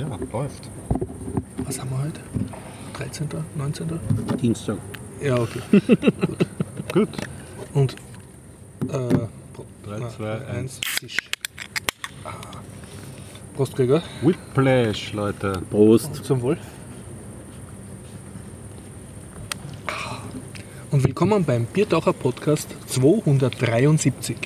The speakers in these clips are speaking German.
Ja, läuft. Was haben wir heute? 13., 19.? Dienstag. Ja, okay. Gut. Und äh, Pro- 3, na, 2, 1. Tisch. Ah. Prost, Gregor. Whiplash, Leute. Prost. Zum Wohl. Und willkommen beim Biertaucher Podcast 273.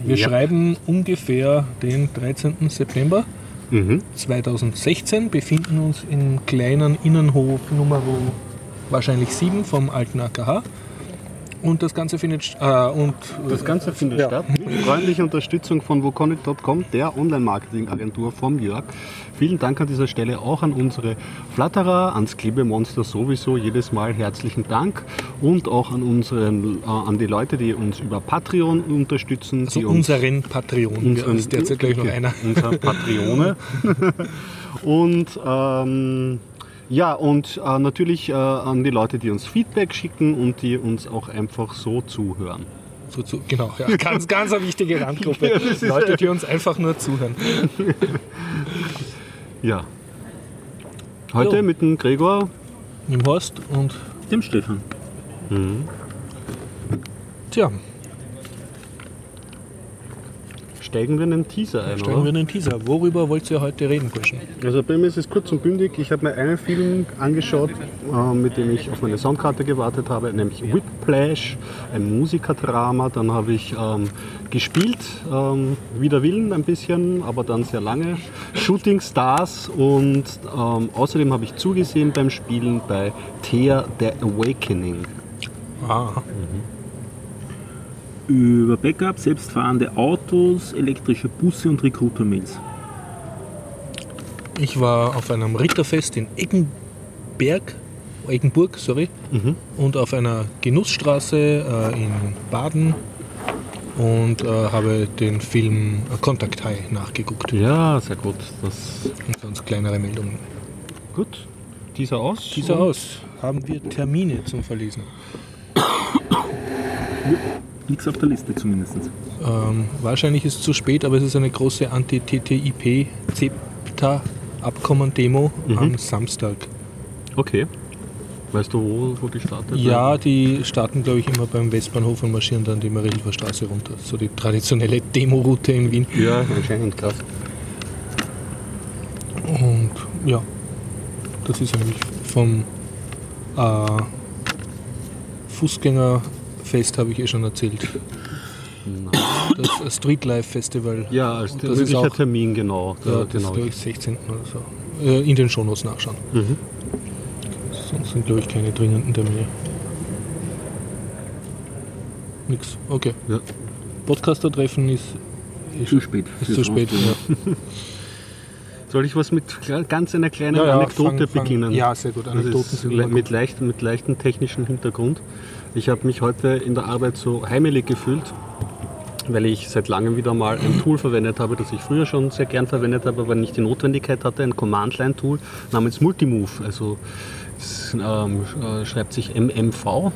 Wir Ja. schreiben ungefähr den 13. September Mhm. 2016, befinden uns im kleinen Innenhof Nummer wahrscheinlich 7 vom alten AKH. Und das Ganze findet äh, und Das Ganze findet Ja. statt mit freundlicher Unterstützung von woconic.com, der Online-Marketing-Agentur vom Jörg. Vielen Dank an dieser Stelle auch an unsere Flatterer, ans Klebemonster sowieso jedes Mal herzlichen Dank und auch an, unseren, äh, an die Leute, die uns über Patreon unterstützen. also die uns unseren Patreon. unseren, ist derzeit gleich noch einer. Unser Patreone. und ähm, ja, und äh, natürlich äh, an die Leute, die uns Feedback schicken und die uns auch einfach so zuhören. So zu, genau, ja. ganz, ganz eine wichtige Randgruppe. Ja, Leute, die uns einfach nur zuhören. Ja. Heute Jo. mit dem Gregor. Im Horst und Dem Stefan. tja, Steigen wir in den Teaser ein, steigen wir oder? in den Teaser. Worüber wollt ihr heute reden, Burschen? Also bei mir ist es kurz und bündig. Ich habe mir einen Film angeschaut, äh, mit dem ich auf meine Soundkarte gewartet habe, nämlich Whiplash, ein Musikerdrama. Dann habe ich ähm, gespielt, ähm, wider Willen ein bisschen, aber dann sehr lange. Shooting Stars und ähm, außerdem habe ich zugesehen beim Spielen bei Thea The Awakening. Ah, Über Backup, selbstfahrende Autos, elektrische Busse und Recruiter-Mails. ich war auf einem Ritterfest in Eggenberg, Eggenburg, sorry, und auf einer Genussstraße äh, in Baden und äh, habe den Film Contact High nachgeguckt. Ja, sehr gut. Das Und sonst kleinere Meldungen. gut. Dieser aus. Dieser aus haben wir Termine zum Verlesen. Nichts auf der Liste zumindest. Ähm, wahrscheinlich ist es zu spät, aber es ist eine große Anti-TTIP-CEPTA-Abkommen-Demo am Samstag. Okay. Weißt du, wo, wo die startet? Ja, die starten, glaube ich, immer beim Westbahnhof und marschieren dann die Marilfer Straße runter. So die traditionelle Demo-Route in Wien. Ja, anscheinend krass. Und ja, das ist nämlich vom äh, Fußgängerfest, habe ich eh schon erzählt. Das Streetlife Festival. Ja, als das ist auch- Termin, genau. Ja, Da- das genau. ist, glaube ich, 16. oder so. Äh, in den Shownotes nachschauen. Mhm. Sonst sind, glaube ich, keine dringenden Termine. Nix. Okay. Ja. Podcaster-Treffen ist, ist, Zu spät. ist zu spät. Ja. Soll ich was mit ganz einer kleinen Ja, Anekdote fang- fang- beginnen? ja, sehr gut. Anekdoten sind le- mit, leicht, mit leichtem technischen Hintergrund. Ich habe mich heute in der Arbeit so heimelig gefühlt, weil ich seit langem wieder mal ein Tool verwendet habe, das ich früher schon sehr gern verwendet habe, aber nicht die Notwendigkeit hatte, ein Command-Line-Tool namens Multimove. Also es ähm, äh, schreibt sich MMV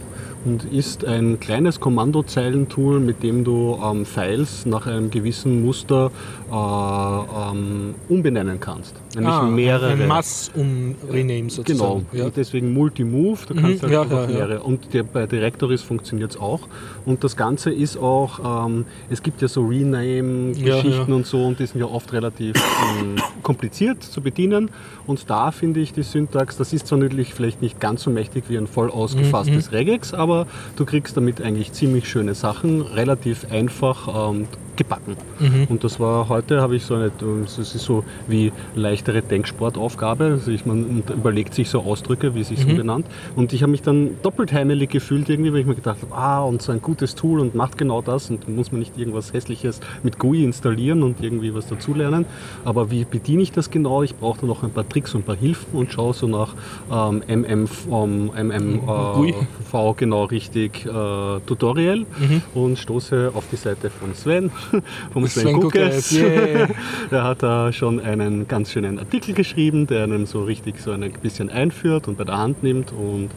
und ist ein kleines Kommandozeilentool, mit dem du ähm, Files nach einem gewissen Muster äh, ähm, umbenennen kannst. Nämlich Ah, mehrere. Ein Mass-Um-Rename Genau, sozusagen. Ja. und deswegen Multimove, du kannst Mhm, halt ja, einfach ja, ja. mehrere. Und der, bei Directories funktioniert es auch. Und das Ganze ist auch, ähm, es gibt ja so Rename-Geschichten Ja, und so und die sind ja oft relativ ähm, kompliziert zu bedienen. Und da finde ich die Syntax, das ist zwar natürlich vielleicht nicht ganz so mächtig wie ein voll Mhm, ausgefasstes Regex, aber du kriegst damit eigentlich ziemlich schöne Sachen, relativ einfach ähm, gebacken. Mhm. Und das war heute, habe ich so eine, das ist so wie leichtere Denksportaufgabe. Also ich, man überlegt sich so Ausdrücke, wie sich so benannt. Und ich habe mich dann doppelt heimelig gefühlt irgendwie, weil ich mir gedacht habe, ah, und so ein gutes Tool und macht genau das und muss man nicht irgendwas Hässliches mit GUI installieren und irgendwie was dazulernen. Aber wie bediene ich das genau? Ich brauche da noch ein paar Tricks und ein paar Hilfen und schaue so nach ähm, MM, ähm, MM äh, V genau richtig äh, Tutorial und stoße auf die Seite von Sven, vom Sven, Sven Guckes. Guckes, yeah. Der hat da schon einen ganz schönen Artikel geschrieben, der einen so richtig so ein bisschen einführt und bei der Hand nimmt und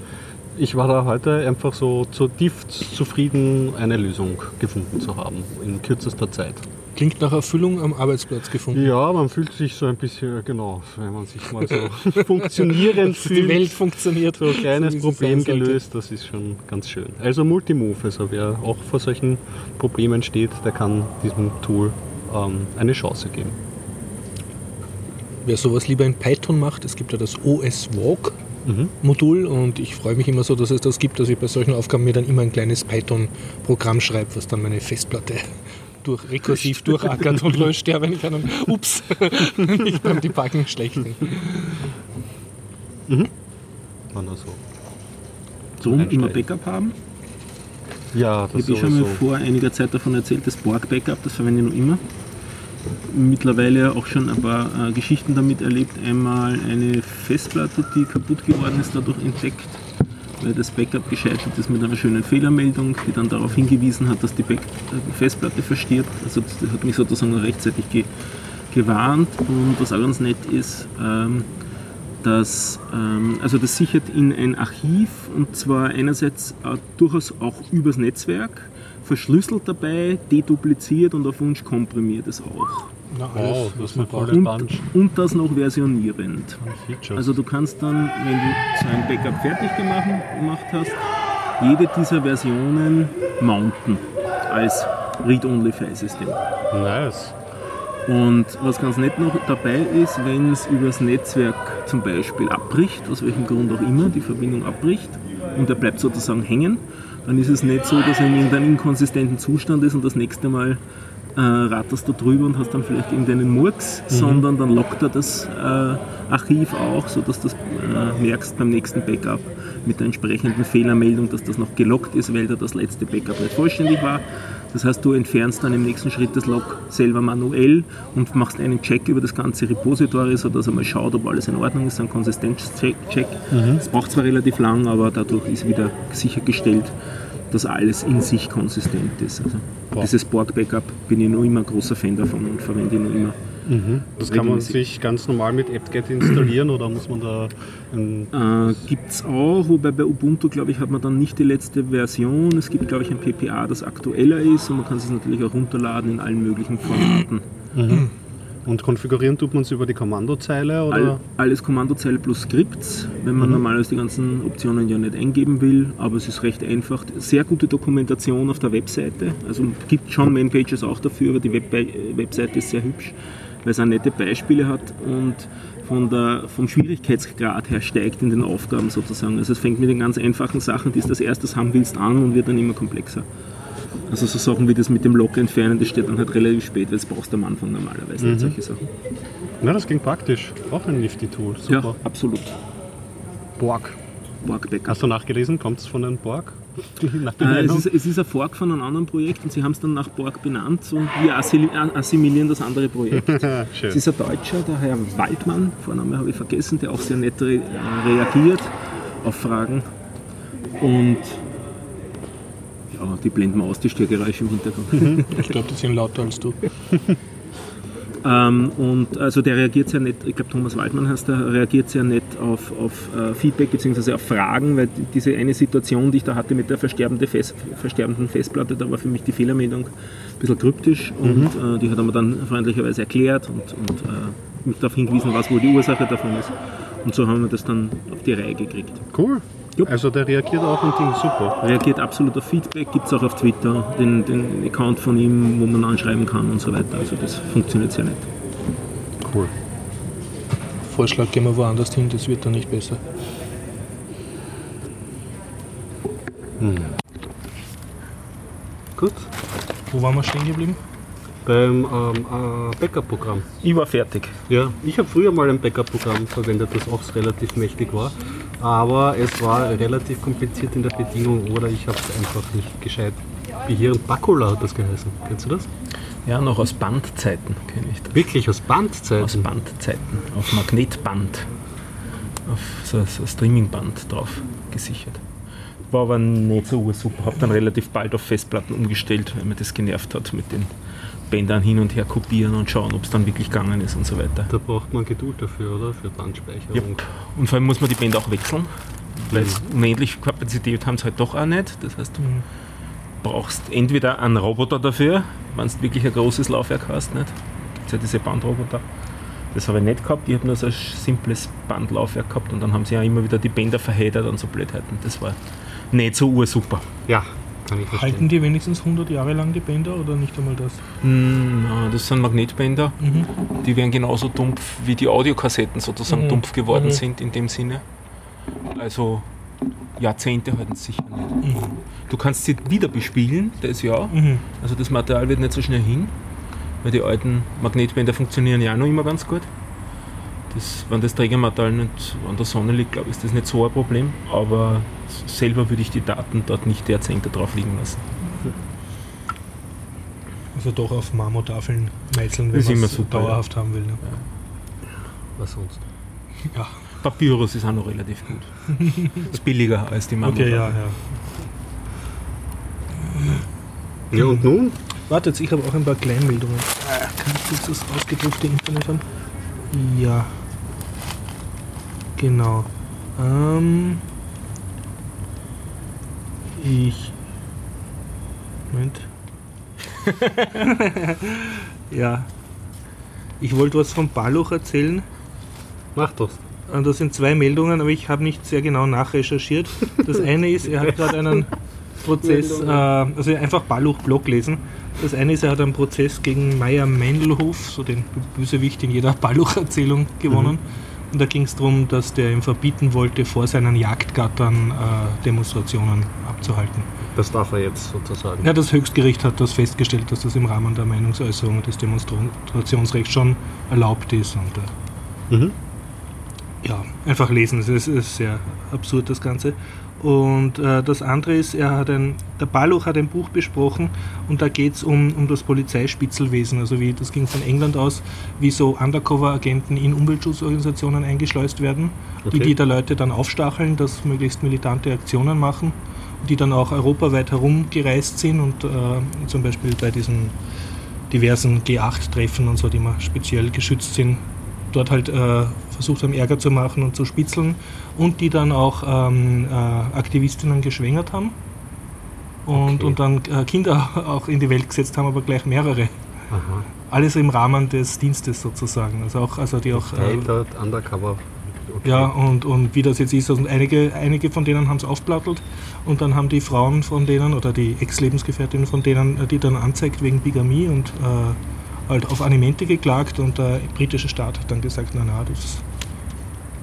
ich war da heute einfach so zutiefst zufrieden, eine Lösung gefunden zu haben in kürzester Zeit. Klingt nach Erfüllung am Arbeitsplatz gefunden. Ja, man fühlt sich so ein bisschen, genau, wenn man sich mal so funktionierend Die fühlt. Welt funktioniert. So ein kleines so Problem gelöst, das ist schon ganz schön. Also Multimove, also wer auch vor solchen Problemen steht, der kann diesem Tool ähm, eine Chance geben. Wer sowas lieber in Python macht, es gibt ja das OS Walk Modul und ich freue mich immer so, dass es das gibt, dass ich bei solchen Aufgaben mir dann immer ein kleines Python-Programm schreibe, was dann meine Festplatte durch, rekursiv durchackert und löscht, ja, wenn ich einen, ups, nicht beim Debuggen schlecht bin. Wenn er so. Drum immer. Backup haben. Ja, das Ich habe schon mal vor einiger Zeit davon erzählt, das Borg-Backup, das verwende ich noch immer. Mittlerweile auch schon ein paar äh, Geschichten damit erlebt. Einmal eine Festplatte, die kaputt geworden ist, dadurch entdeckt, das Backup gescheitert ist mit einer schönen Fehlermeldung, die dann darauf hingewiesen hat, dass die Back äh, Festplatte verstirbt. Also das hat mich sozusagen rechtzeitig ge gewarnt. Und was auch ganz nett ist, ähm, dass, ähm, also das sichert in ein Archiv und zwar einerseits äh, durchaus auch übers Netzwerk, verschlüsselt dabei, dedupliziert und auf Wunsch komprimiert es auch. Na, Wow, das ist eine tolle Und, Bunch und das noch versionierend. Also du kannst dann, wenn du so ein Backup fertig gemacht, gemacht hast, jede dieser Versionen mounten als Read-Only-File-System. nice. Und was ganz nett noch dabei ist, wenn es übers Netzwerk zum Beispiel abbricht, aus welchem Grund auch immer die Verbindung abbricht und er bleibt sozusagen hängen, dann ist es nicht so, dass er in irgendeinem inkonsistenten Zustand ist und das nächste Mal äh, ratterst du drüber und hast dann vielleicht irgendeinen Murks, sondern dann lockt er das äh, Archiv auch, sodass du das äh, merkst beim nächsten Backup mit der entsprechenden Fehlermeldung, dass das noch gelockt ist, weil da das letzte Backup nicht vollständig war. Das heißt, du entfernst dann im nächsten Schritt das Log selber manuell und machst einen Check über das ganze Repository, sodass er mal schaut, ob alles in Ordnung ist, ein Konsistenzcheck. Das braucht zwar relativ lang, aber dadurch ist wieder sichergestellt, dass alles in sich konsistent ist. Also Wow. dieses Borg-Backup bin ich noch immer ein großer Fan davon und verwende ich noch immer. Das kann man sich ganz normal mit apt-get installieren oder muss man da Äh, gibt es auch, wobei bei Ubuntu, glaube ich, hat man dann nicht die letzte Version. Es gibt, glaube ich, ein PPA, das aktueller ist und man kann es natürlich auch runterladen in allen möglichen Formaten. Und konfigurieren tut man es über die Kommandozeile oder? All, alles Kommandozeile plus Scripts, wenn man normalerweise die ganzen Optionen ja nicht eingeben will, aber es ist recht einfach. Sehr gute Dokumentation auf der Webseite, also gibt schon Manpages auch dafür, aber die Web Webseite ist sehr hübsch, weil es auch nette Beispiele hat und von der, vom Schwierigkeitsgrad her steigt in den Aufgaben sozusagen. Also es fängt mit den ganz einfachen Sachen, die du als erstes haben willst, an und wird dann immer komplexer. Also so Sachen wie das mit dem Lock entfernen, das steht dann halt relativ spät, weil das brauchst du am Anfang normalerweise nicht, solche Sachen. Na, das klingt praktisch. Auch ein nifty Tool. Super. Ja, absolut. Borg. Borg Backup. Hast du nachgelesen? Kommt es von einem Borg? Äh, es, ist, es ist ein Fork von einem anderen Projekt und sie haben es dann nach Borg benannt und wir assimil- assimilieren das andere Projekt. Es ist ein Deutscher, der Herr Waldmann, Vorname habe ich vergessen, der auch sehr nett re äh, reagiert auf Fragen. Und ja, die blenden wir aus, die Störgeräusche im Hintergrund. Ich glaube, die sind lauter als du. Ähm, und also der reagiert sehr nett, ich glaube Thomas Waldmann heißt der, reagiert sehr nett auf, auf äh, Feedback bzw. auf Fragen, weil die- diese eine Situation, die ich da hatte mit der versterbende Fest, versterbenden Festplatte, da war für mich die Fehlermeldung ein bisschen kryptisch und äh, die hat er mir dann freundlicherweise erklärt und, und äh, mich darauf hingewiesen, was wohl die Ursache davon ist. Und so haben wir das dann auf die Reihe gekriegt. Cool. Jupp. Also der reagiert auf ein Ding super. Reagiert absolut auf Feedback, gibt es auch auf Twitter, den, den Account von ihm, wo man anschreiben kann und so weiter. Also das funktioniert sehr nett. Cool. Vorschlag, gehen wir woanders hin, das wird dann nicht besser. Gut. Wo waren wir stehen geblieben? Beim ähm, äh, Backup-Programm. Ich war fertig. Ja, ich habe früher mal ein Backup-Programm verwendet, das auch relativ mächtig war. Aber es war relativ kompliziert in der Bedienung oder ich habe es einfach nicht gescheit behirnt. Bacula hat das geheißen. Kennst du das? Ja, noch aus Bandzeiten kenne ich das. Wirklich aus Aus Bandzeiten. Bandzeiten. Auf Magnetband. Auf so, so Streamingband drauf gesichert. War aber nicht so super. Hab dann relativ bald auf Festplatten umgestellt, weil mir das genervt hat mit den Bändern hin und her kopieren und schauen, ob es dann wirklich gegangen ist und so weiter. Da braucht man Geduld dafür, oder? Für Bandspeicherung. Yep. Und vor allem muss man die Bänder auch wechseln, weil unendlich Kapazität haben sie halt doch auch nicht. Das heißt, brauchst entweder einen Roboter dafür, wenn du wirklich ein großes Laufwerk hast. Nicht? Gibt es ja diese Bandroboter. Das habe ich nicht gehabt. Ich habe nur so ein simples Bandlaufwerk gehabt und dann haben sie ja immer wieder die Bänder verheddert und so Blödheiten. Das war nicht so ursuper. Ja, kann ich verstehen. Halten die wenigstens 100 Jahre lang die Bänder oder nicht einmal das? Mm, das sind Magnetbänder. Mhm. Die werden genauso dumpf wie die Audiokassetten sozusagen Mhm. dumpf geworden Mhm. sind in dem Sinne. Also Jahrzehnte halten sie sicher nicht. Mhm. Du kannst sie wieder bespielen, das ja. Mhm. Also das Material wird nicht so schnell hin, weil die alten Magnetbänder funktionieren ja auch noch immer ganz gut. Das, wenn das Trägermaterial nicht an der Sonne liegt, glaube ich, ist das nicht so ein Problem. Aber selber würde ich die Daten dort nicht Jahrzehnte drauf liegen lassen. Also doch auf Marmortafeln meißeln, wenn man es dauerhaft haben will. Ne? Was sonst? Ja. Papyrus ist auch noch relativ gut. ist billiger als die Marmor. Okay, ja, ja. Ja, und nun? Wartet, ich habe auch ein paar Kleinmeldungen. Äh, Kann ich jetzt das ausgedruckte Internet haben? Ja. Genau. Ähm, ich. Moment. ja. Ich wollte was von Baluch erzählen. Mach das. Äh, Das sind zwei Meldungen, aber ich habe nicht sehr genau nachrecherchiert. Das eine ist, er hat gerade einen Prozess, äh, also einfach Balluch-Blog lesen. Das eine ist, er hat einen Prozess gegen Meier Mendelhof, so den Bösewicht in jeder Balluch-Erzählung, gewonnen. Und da ging es darum, dass der ihm verbieten wollte, vor seinen Jagdgattern äh, Demonstrationen abzuhalten. Das darf er jetzt sozusagen. Ja, das Höchstgericht hat das festgestellt, dass das im Rahmen der Meinungsäußerung und des Demonstrationsrechts schon erlaubt ist. Und, äh, Mhm. Ja, einfach lesen. Es ist, ist sehr absurd, das Ganze. Und äh, das andere ist, er hat ein, der Balluch hat ein Buch besprochen und da geht es um, um das Polizeispitzelwesen. Also wie das ging von England aus, wie so Undercover-Agenten in Umweltschutzorganisationen eingeschleust werden, die Okay. die da Leute dann aufstacheln, dass möglichst militante Aktionen machen, die dann auch europaweit herumgereist sind und äh, zum Beispiel bei diesen diversen G8-Treffen und so, die mal speziell geschützt sind, dort halt äh, versucht haben, Ärger zu machen und zu spitzeln und die dann auch ähm, äh, Aktivistinnen geschwängert haben und, Okay. und dann äh, Kinder auch in die Welt gesetzt haben, aber gleich mehrere. Aha. Alles im Rahmen des Dienstes sozusagen. Also auch, also die auch äh, Undercover. Okay. ja, und, und wie das jetzt ist, und einige, einige von denen haben es aufplattelt und dann haben die Frauen von denen oder die Ex-Lebensgefährtinnen von denen, äh, die dann anzeigt wegen Bigamie und äh, halt auf Alimente geklagt und der britische Staat hat dann gesagt, na na, das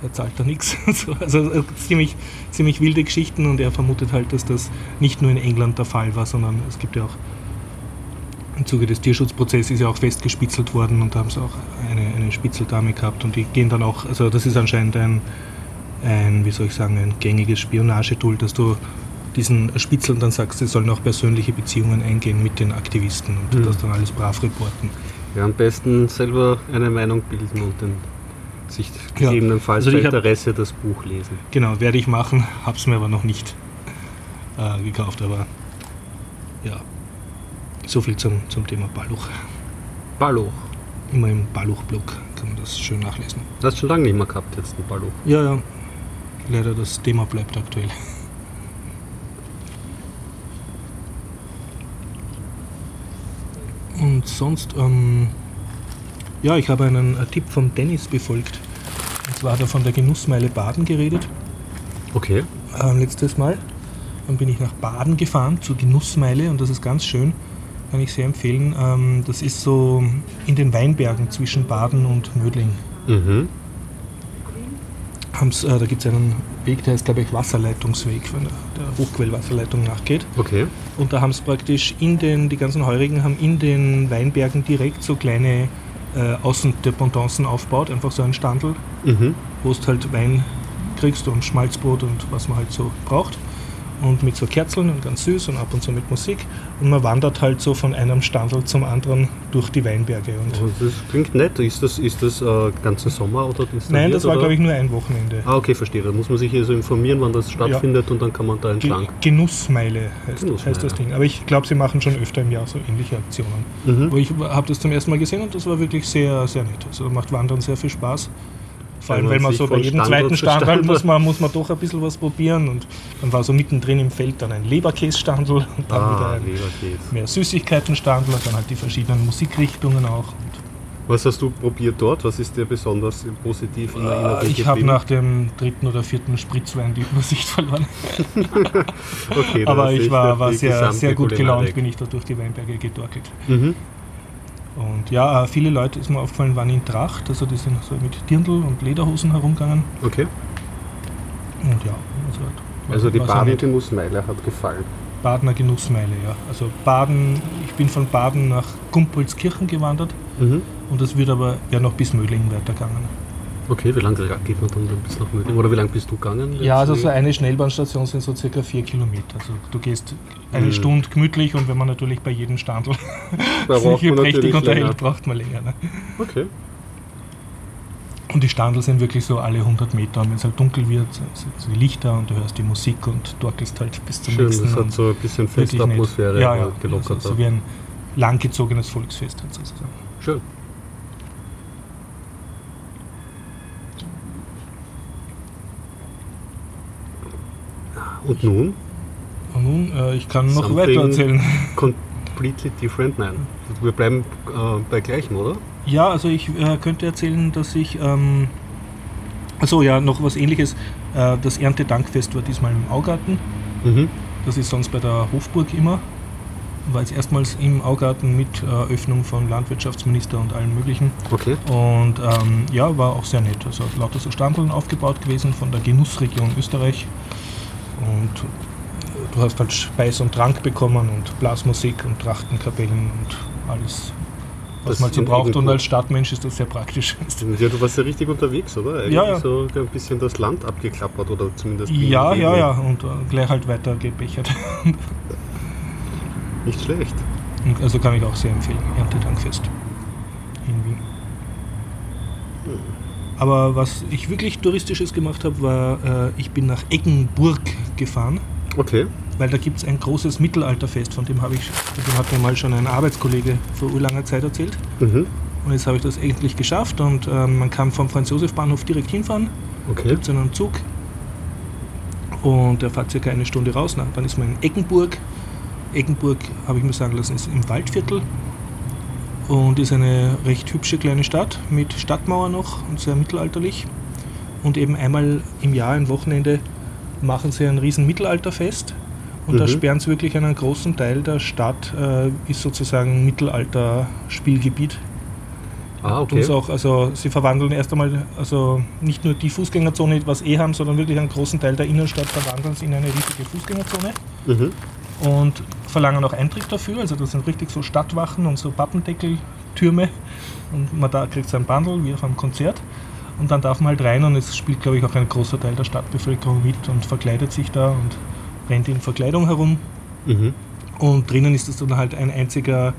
er zahlt da nichts. Also äh, ziemlich, ziemlich wilde Geschichten und er vermutet halt, dass das nicht nur in England der Fall war, sondern es gibt ja auch im Zuge des Tierschutzprozesses ist ja auch festgespitzelt worden und da haben sie auch eine, eine Spitzeldame gehabt und die gehen dann auch, also das ist anscheinend ein, ein wie soll ich sagen, ein gängiges Spionagetool, dass du diesen Spitzeln dann sagst, sie sollen auch persönliche Beziehungen eingehen mit den Aktivisten und Mhm. das dann alles brav reporten. Ja, am besten selber eine Meinung bilden und dann sich Ja. gegebenenfalls Also bei ich hab- Interesse das Buch lesen. Genau, werde ich machen, hab's mir aber noch nicht äh, gekauft, aber ja, so viel zum, zum Thema Balluch. Balluch. Immer im Balluch-Blog kann man das schön nachlesen. Das hast du schon lange nicht mehr gehabt, jetzt ein Balluch. Ja, ja. Leider das Thema bleibt aktuell. Und sonst, ähm, ja, ich habe einen äh, Tipp vom Dennis befolgt. Und zwar hat er von der Genussmeile Baden geredet, Okay. äh, letztes Mal. Dann bin ich nach Baden gefahren zur Genussmeile und das ist ganz schön. Kann ich sehr empfehlen. Ähm, das ist so in den Weinbergen zwischen Baden und Mödling. Mhm. äh, da gibt es einen Weg, der heißt, glaube ich, Wasserleitungsweg, wenn der, der Hochquellwasserleitung nachgeht. Okay. Und da haben es praktisch in den, die ganzen Heurigen haben in den Weinbergen direkt so kleine äh, Außendependancen aufgebaut, einfach so ein Standel, Mhm. wo du halt Wein kriegst und Schmalzbrot und was man halt so braucht. Und mit so Kerzeln und ganz süß und ab und zu mit Musik. Und man wandert halt so von einem Standel zum anderen durch die Weinberge. Und Also das klingt nett. Ist das, ist das äh, ganzen Sommer oder Nein, das war, glaube ich, nur ein Wochenende. Ah, okay, verstehe. Da muss man sich hier so informieren, wann das stattfindet und dann kann man da entlang. Genussmeile heißt, Genussmeile. heißt das Ding. Aber ich glaube, sie machen schon öfter im Jahr so ähnliche Aktionen. Mhm. Aber ich habe das zum ersten Mal gesehen und das war wirklich sehr, sehr nett. Also macht Wandern sehr viel Spaß. Vor allem, Weil man so bei jedem Standort zweiten Standort- muss man, muss man doch ein bisschen was probieren. Und dann war so mittendrin im Feld dann ein Leberkässtandel und dann wieder Ah, ein Leberkäse. mehr Süßigkeitenstandel und dann halt die verschiedenen Musikrichtungen auch. Was hast du probiert dort? Was ist dir besonders positiv in Erinnerung ich habe nach dem dritten oder vierten Spritzwein die Übersicht verloren. okay, Aber ich war, war sehr, sehr gut gelaunt, bin ich da durch die Weinberge gedorkelt. Mhm. Und ja, äh, viele Leute, ist mir aufgefallen, waren in Tracht, also die sind so mit Dirndl und Lederhosen herumgegangen. Okay, Und ja, also, also die. Baden-Genussmeile hat gefallen. Badener Genussmeile, ja. Also Baden, ich bin von Baden nach Gumpolskirchen gewandert Mhm. und das wird aber ja noch bis Mödling weitergegangen. Okay, wie lange geht man dann bis nach Mödling? Oder wie lange bist du gegangen? Ja, also so eine Schnellbahnstation sind so circa vier Kilometer. Also du gehst eine Mhm. Stunde gemütlich und wenn man natürlich bei jedem Standel sich hier prächtig unterhält, braucht man länger. Ne? Okay. Und die Standel sind wirklich so alle 100 Meter und wenn es halt dunkel wird, sind die Lichter und du hörst die Musik und dorkelst halt bis zum Schön, nächsten. das hat so ein bisschen wirklich feste nett. Atmosphäre ja, ja, gelockert. Also, so wie ein langgezogenes Volksfest sozusagen. Schön. Und nun? Und nun, äh, ich kann noch Something- weiter erzählen. Completely different? Nein. Wir bleiben äh, bei gleichem, oder? Ja, also ich äh, könnte erzählen, dass ich, ähm, also ja, noch was ähnliches. Äh, das Erntedankfest war diesmal im Augarten. Mhm. Das ist sonst bei der Hofburg immer. War jetzt erstmals im Augarten mit äh, Öffnung von Landwirtschaftsminister und allen möglichen. Okay. Und ähm, ja, war auch sehr nett. Also lauter so Standeln aufgebaut gewesen von der Genussregion Österreich. Und du hast halt Speis und Trank bekommen und Blasmusik und Trachtenkapellen und alles, was Das man so braucht. Und als Stadtmensch ist das sehr praktisch. Ja, du warst ja richtig unterwegs, oder? Eigentlich Ja, ja. so ein bisschen das Land abgeklappert oder zumindest. ja, ja, ja. Und äh, gleich halt weiter gebechert. Nicht schlecht. Also kann ich auch sehr empfehlen, Erntedankfest in Wien. Aber was ich wirklich Touristisches gemacht habe, war, äh, ich bin nach Eggenburg gefahren, Okay. weil da gibt es ein großes Mittelalterfest, von dem, habe ich, von dem hat mir mal schon ein Arbeitskollege vor urlanger Zeit erzählt. Mhm. Und jetzt habe ich das endlich geschafft und ähm, man kann vom Franz-Josef-Bahnhof direkt hinfahren, Okay. gibt es einen Zug und der fährt circa eine Stunde raus. Na, dann ist man in Eggenburg. Eggenburg, habe ich mir sagen lassen, ist im Waldviertel und ist eine recht hübsche kleine Stadt mit Stadtmauer noch und sehr mittelalterlich. Und eben einmal im Jahr, ein Wochenende, machen sie ein riesen Mittelalterfest und da Mhm. sperren sie wirklich einen großen Teil der Stadt, äh, ist sozusagen Mittelalter-Spielgebiet. Ah, Und okay. auch, also sie verwandeln erst einmal, also nicht nur die Fußgängerzone, was eh haben, sondern wirklich einen großen Teil der Innenstadt verwandeln sie in eine riesige Fußgängerzone Mhm. Und verlangen auch Eintritt dafür. Also das sind richtig so Stadtwachen und so Pappendeckeltürme und man da kriegt sein Bundle wie auf einem Konzert und dann darf man halt rein und es spielt glaube ich auch ein großer Teil der Stadtbevölkerung mit und verkleidet sich da und rennt in Verkleidung herum Mhm. und drinnen ist es dann halt ein einziger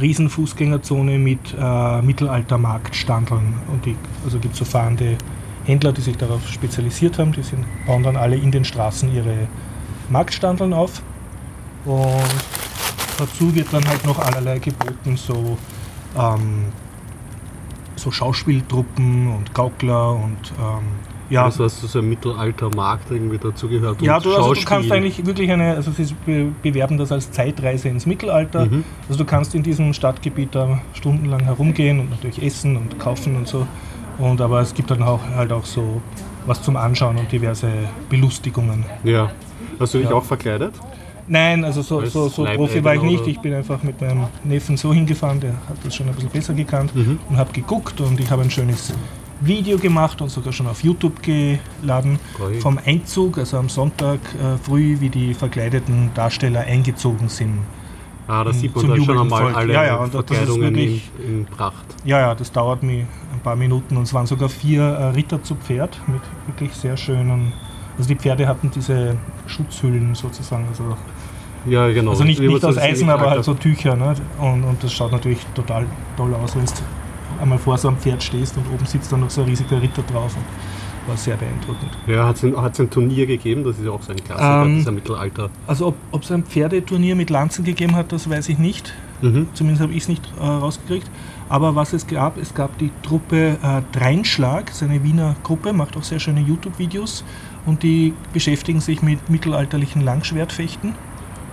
Riesenfußgängerzone mit äh, Mittelaltermarktstandeln. Und die, also gibt es so fahrende Händler, die sich darauf spezialisiert haben. Die sind, bauen dann alle in den Straßen ihre Marktstandeln auf. Und dazu wird dann halt noch allerlei geboten, so, ähm, so Schauspieltruppen und Gaukler und ähm, ja. Also hast du so ein Mittelaltermarkt irgendwie dazugehört? Ja, du, also du kannst eigentlich wirklich eine, also sie be bewerben das als Zeitreise ins Mittelalter. Mhm. Also du kannst in diesem Stadtgebiet da stundenlang herumgehen und natürlich essen und kaufen und so. Und aber es gibt dann auch halt auch so was zum Anschauen und diverse Belustigungen. Ja. Hast du dich Ja. auch verkleidet? Nein, also so, Als so, so Profi war ich nicht. Ich bin einfach mit meinem Neffen so hingefahren, der hat das schon ein bisschen besser gekannt Mhm. und habe geguckt und ich habe ein schönes Video gemacht und sogar schon auf YouTube geladen Ui. vom Einzug, also am Sonntag äh, früh, wie die verkleideten Darsteller eingezogen sind. Ah, da sieht man dann schon einmal alle Ja, ja, das Verkleidungen in, wirklich- in Pracht. Ja, ja, das dauert mir ein paar Minuten und es waren sogar vier äh, Ritter zu Pferd mit wirklich sehr schönen. Also die Pferde hatten diese Schutzhüllen sozusagen, also Ja, genau. Also nicht, nicht aus das Eisen, aber halt so Tücher. Ne? Und, und das schaut natürlich total toll aus, wenn du einmal vor so einem Pferd stehst und oben sitzt dann noch so ein riesiger Ritter drauf. Und war sehr beeindruckend. Ja, hat es ein Turnier gegeben? Das ist ja auch so ein Klassiker, Ähm, dieser Mittelalter. Also ob es ein Pferdeturnier mit Lanzen gegeben hat, das weiß ich nicht. Mhm. Zumindest habe ich es nicht äh, rausgekriegt. Aber was es gab, es gab die Truppe äh, Dreinschlag, das ist eine Wiener Gruppe, macht auch sehr schöne YouTube-Videos und die beschäftigen sich mit mittelalterlichen Langschwertfechten.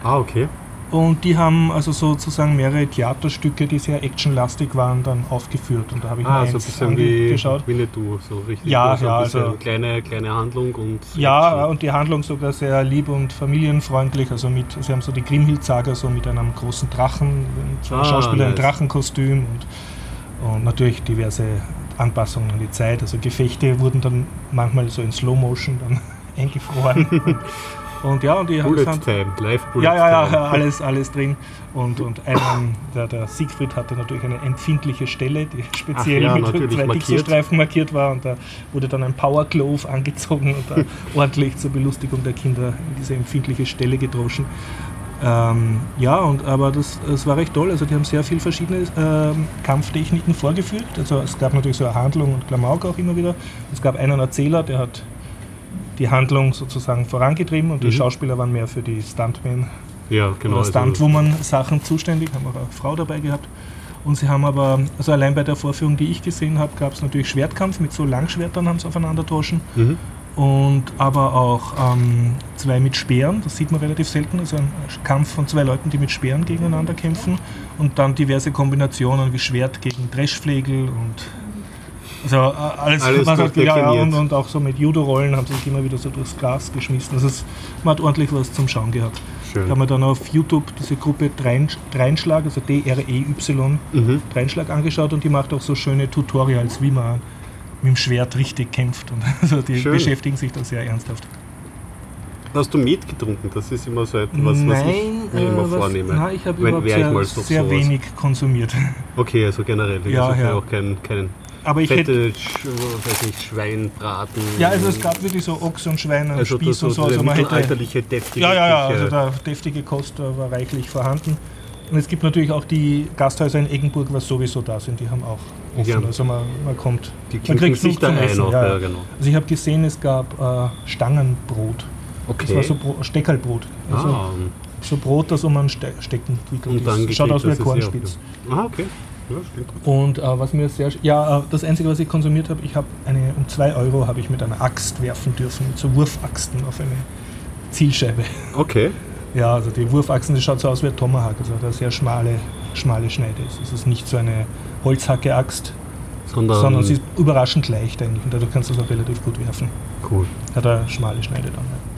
Ah, okay. Und die haben also sozusagen mehrere Theaterstücke, die sehr actionlastig waren, dann aufgeführt. Und da habe ich Ah, mir so ein bisschen wie angeschaut. Winnetou, so richtig. Ja, so ja, ein bisschen also- kleine, kleine Handlung und. Ja, Action. und die Handlung sogar sehr lieb und familienfreundlich. Also mit, sie haben so die Grimhild-Saga so mit einem großen Drachen, zwei Ah, Schauspieler im nice. Drachenkostüm und, und natürlich diverse Anpassungen an die Zeit. Also Gefechte wurden dann manchmal so in Slow Motion dann eingefroren. und ja, und die Bullet sind, Time, live Bullet ja, ja, Time. ja, alles, alles drin. Und, und einen, der, der Siegfried hatte natürlich eine empfindliche Stelle, die speziell ja, mit zwei markiert. Pixelstreifen markiert war. Und da wurde dann ein Power Glove angezogen und ordentlich zur Belustigung der Kinder in diese empfindliche Stelle gedroschen. Ähm, ja, und, aber das, das war recht toll. Also die haben sehr viel verschiedene ähm, Kampftechniken vorgeführt. Also es gab natürlich so eine Handlung und Klamauk auch immer wieder. Es gab einen Erzähler, der hat die Handlung sozusagen vorangetrieben und die Mhm. Schauspieler waren mehr für die Stuntmen Ja, genau. oder also- Stuntwoman-Sachen zuständig, haben auch eine Frau dabei gehabt. Und sie haben aber, also allein bei der Vorführung, die ich gesehen habe, gab es natürlich Schwertkampf mit so Langschwertern, haben sie aufeinander tauschen. Mhm. Und aber auch ähm, zwei mit Speeren, das sieht man relativ selten, also ein Kampf von zwei Leuten, die mit Speeren gegeneinander kämpfen. Und dann diverse Kombinationen wie Schwert gegen Dreschflegel und also äh, alles, Alles was halt, ja, und, und auch so mit Judo-Rollen haben sie sich immer wieder so durchs Gras geschmissen. Also es, man hat ordentlich was zum Schauen gehabt. Schön. Ich habe mir dann auf YouTube diese Gruppe Drein- Dreinschlag, also D-R-E-Y, Mhm. Dreinschlag angeschaut und die macht auch so schöne Tutorials, wie man mit dem Schwert richtig kämpft. Und also die Schön. beschäftigen sich da sehr ernsthaft. Hast du Met getrunken? Das ist immer so etwas, was nein, ich mir äh, immer was, vornehme. nein, ich habe überhaupt wär ich sehr, sehr wenig konsumiert. Okay, also generell. Ja, also ja. auch kein, kein Aber ich hätte. fette, Sch weiß nicht, Schweinbraten. Ja, also es gab wirklich so Ochs und Schwein und also Spieß so und so. Also man hätte, deftige ja, ja, ja, also der deftige Kost äh, war reichlich vorhanden. Und es gibt natürlich auch die Gasthäuser in Eggenburg, was sowieso da sind, die haben auch offen. Ja. Also man, man kommt. Die man klinken sich da ein Essen, auch, ja, genau. Also ich habe gesehen, es gab äh, Stangenbrot. Das war Okay. so Bro Steckerlbrot. Also ah, so Brot, das um einen Ste Stecken dann ist. Schaut aus wie ein Kornspitz. ja- Ah, okay. Und äh, was mir sehr. Ja, äh, das Einzige, was ich konsumiert habe, ich habe eine. Um 2 Euro habe ich mit einer Axt werfen dürfen, mit so Wurfachsen auf eine Zielscheibe. Okay. Ja, also die Wurfachsen, das schaut so aus wie ein Tomahawk, also eine sehr schmale, schmale Schneide ist. Es ist nicht so eine Holzhacke-Axt, Sondern, sondern sie ist überraschend leicht eigentlich und dadurch kannst du es auch relativ gut werfen. cool. Hat eine schmale Schneide dann. Ja.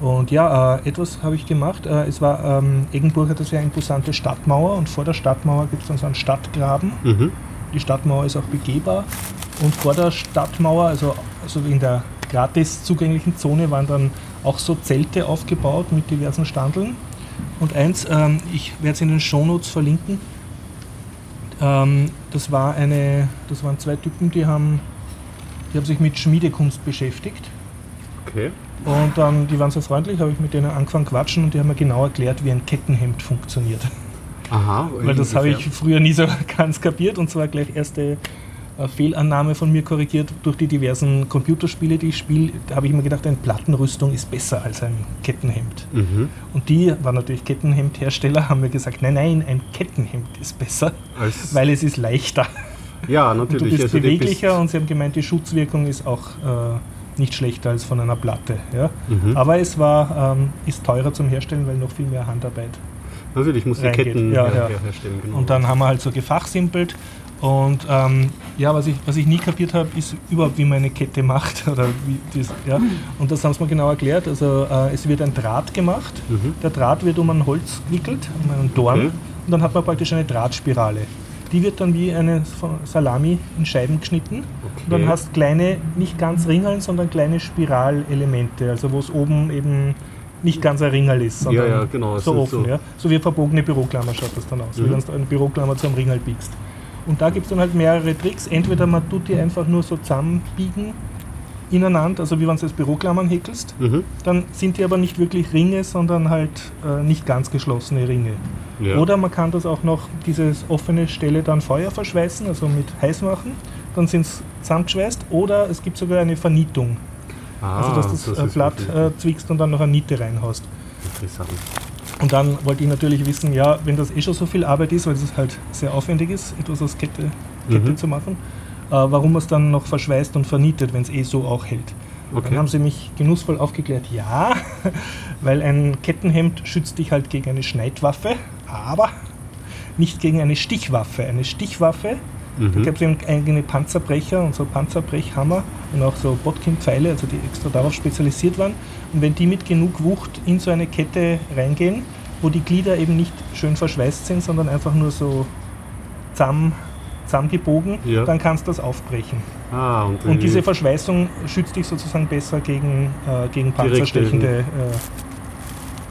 Und ja, äh, etwas habe ich gemacht. Äh, es war, ähm, Eggenburg hat eine sehr imposante Stadtmauer und vor der Stadtmauer gibt es dann so einen Stadtgraben. Mhm. Die Stadtmauer ist auch begehbar. Und vor der Stadtmauer, also, also in der gratis zugänglichen Zone, waren dann auch so Zelte aufgebaut mit diversen Standeln. Und eins, ähm, ich werde es in den Shownotes verlinken. Ähm, das, war eine, das waren zwei Typen, die haben, die haben sich mit Schmiedekunst beschäftigt. Okay. Und dann, die waren so freundlich, habe ich mit denen angefangen quatschen und die haben mir genau erklärt, wie ein Kettenhemd funktioniert. Aha. Weil das habe ich früher nie so ganz kapiert und zwar gleich erste äh, Fehlannahme von mir korrigiert durch die diversen Computerspiele, die ich spiele. Da habe ich immer gedacht, eine Plattenrüstung ist besser als ein Kettenhemd. Mhm. Und die waren natürlich Kettenhemdhersteller, haben mir gesagt, nein, nein, ein Kettenhemd ist besser, Als, weil es ist leichter. ja, Und du natürlich. bist also beweglicher bist- und sie haben gemeint, die Schutzwirkung ist auch äh, nicht schlechter als von einer Platte. Ja? Mhm. Aber es war, ähm, ist teurer zum Herstellen, weil noch viel mehr Handarbeit Natürlich, ich muss die. Ketten Ja, her, ja. her- herstellen. Genau. Und dann haben wir halt so gefachsimpelt. Und ähm, ja, was ich, was ich nie kapiert habe, ist überhaupt, wie man eine Kette macht. Oder wie das, ja. Und das haben sie mir genau erklärt. Also äh, es wird ein Draht gemacht. Mhm. Der Draht wird um ein Holz gewickelt, um einen Dorn. Okay. Und dann hat man praktisch eine Drahtspirale. Die wird dann wie eine Salami in Scheiben geschnitten. Und dann Okay. hast kleine, nicht ganz Ringeln, sondern kleine Spiralelemente. Also wo es oben eben nicht ganz ein Ringel ist, sondern ja, genau, es so offen. so- Ja. So wie eine verbogene Büroklammer schaut das dann aus, wie Mhm. wenn du eine Büroklammer zum Ringel biegst. Und da gibt es dann halt mehrere Tricks. Entweder man tut die einfach nur so zusammenbiegen ineinander, also wie wenn du jetzt Büroklammern häkelst. Mhm. Dann sind die aber nicht wirklich Ringe, sondern halt äh, nicht ganz geschlossene Ringe. Ja. Oder man kann das auch noch, diese offene Stelle dann Feuer verschweißen, also mit heiß machen. Dann sind es zusammengeschweißt. Oder es gibt sogar eine Vernietung. ah, also dass du das, äh, Blatt äh, zwickst und dann noch eine Niete reinhaust. interessant. Und dann wollte ich natürlich wissen, ja, wenn das eh schon so viel Arbeit ist, weil es halt sehr aufwendig ist, etwas aus Kette, Kette Mhm. zu machen, äh, warum man es dann noch verschweißt und vernietet, wenn es eh so auch hält. Okay. Dann haben sie mich genussvoll aufgeklärt, ja, weil ein Kettenhemd schützt dich halt gegen eine Schneidwaffe, aber nicht gegen eine Stichwaffe. Eine Stichwaffe, da Mhm. gibt es eben eigene Panzerbrecher und so Panzerbrechhammer und auch so Botkin-Pfeile, also die extra darauf spezialisiert waren. Und wenn die mit genug Wucht in so eine Kette reingehen, wo die Glieder eben nicht schön verschweißt sind, sondern einfach nur so zusammen, zusammengebogen, Ja. dann kannst du das aufbrechen. Ah, und, Und die- diese Verschweißung schützt dich sozusagen besser gegen, äh, gegen panzerstechende äh,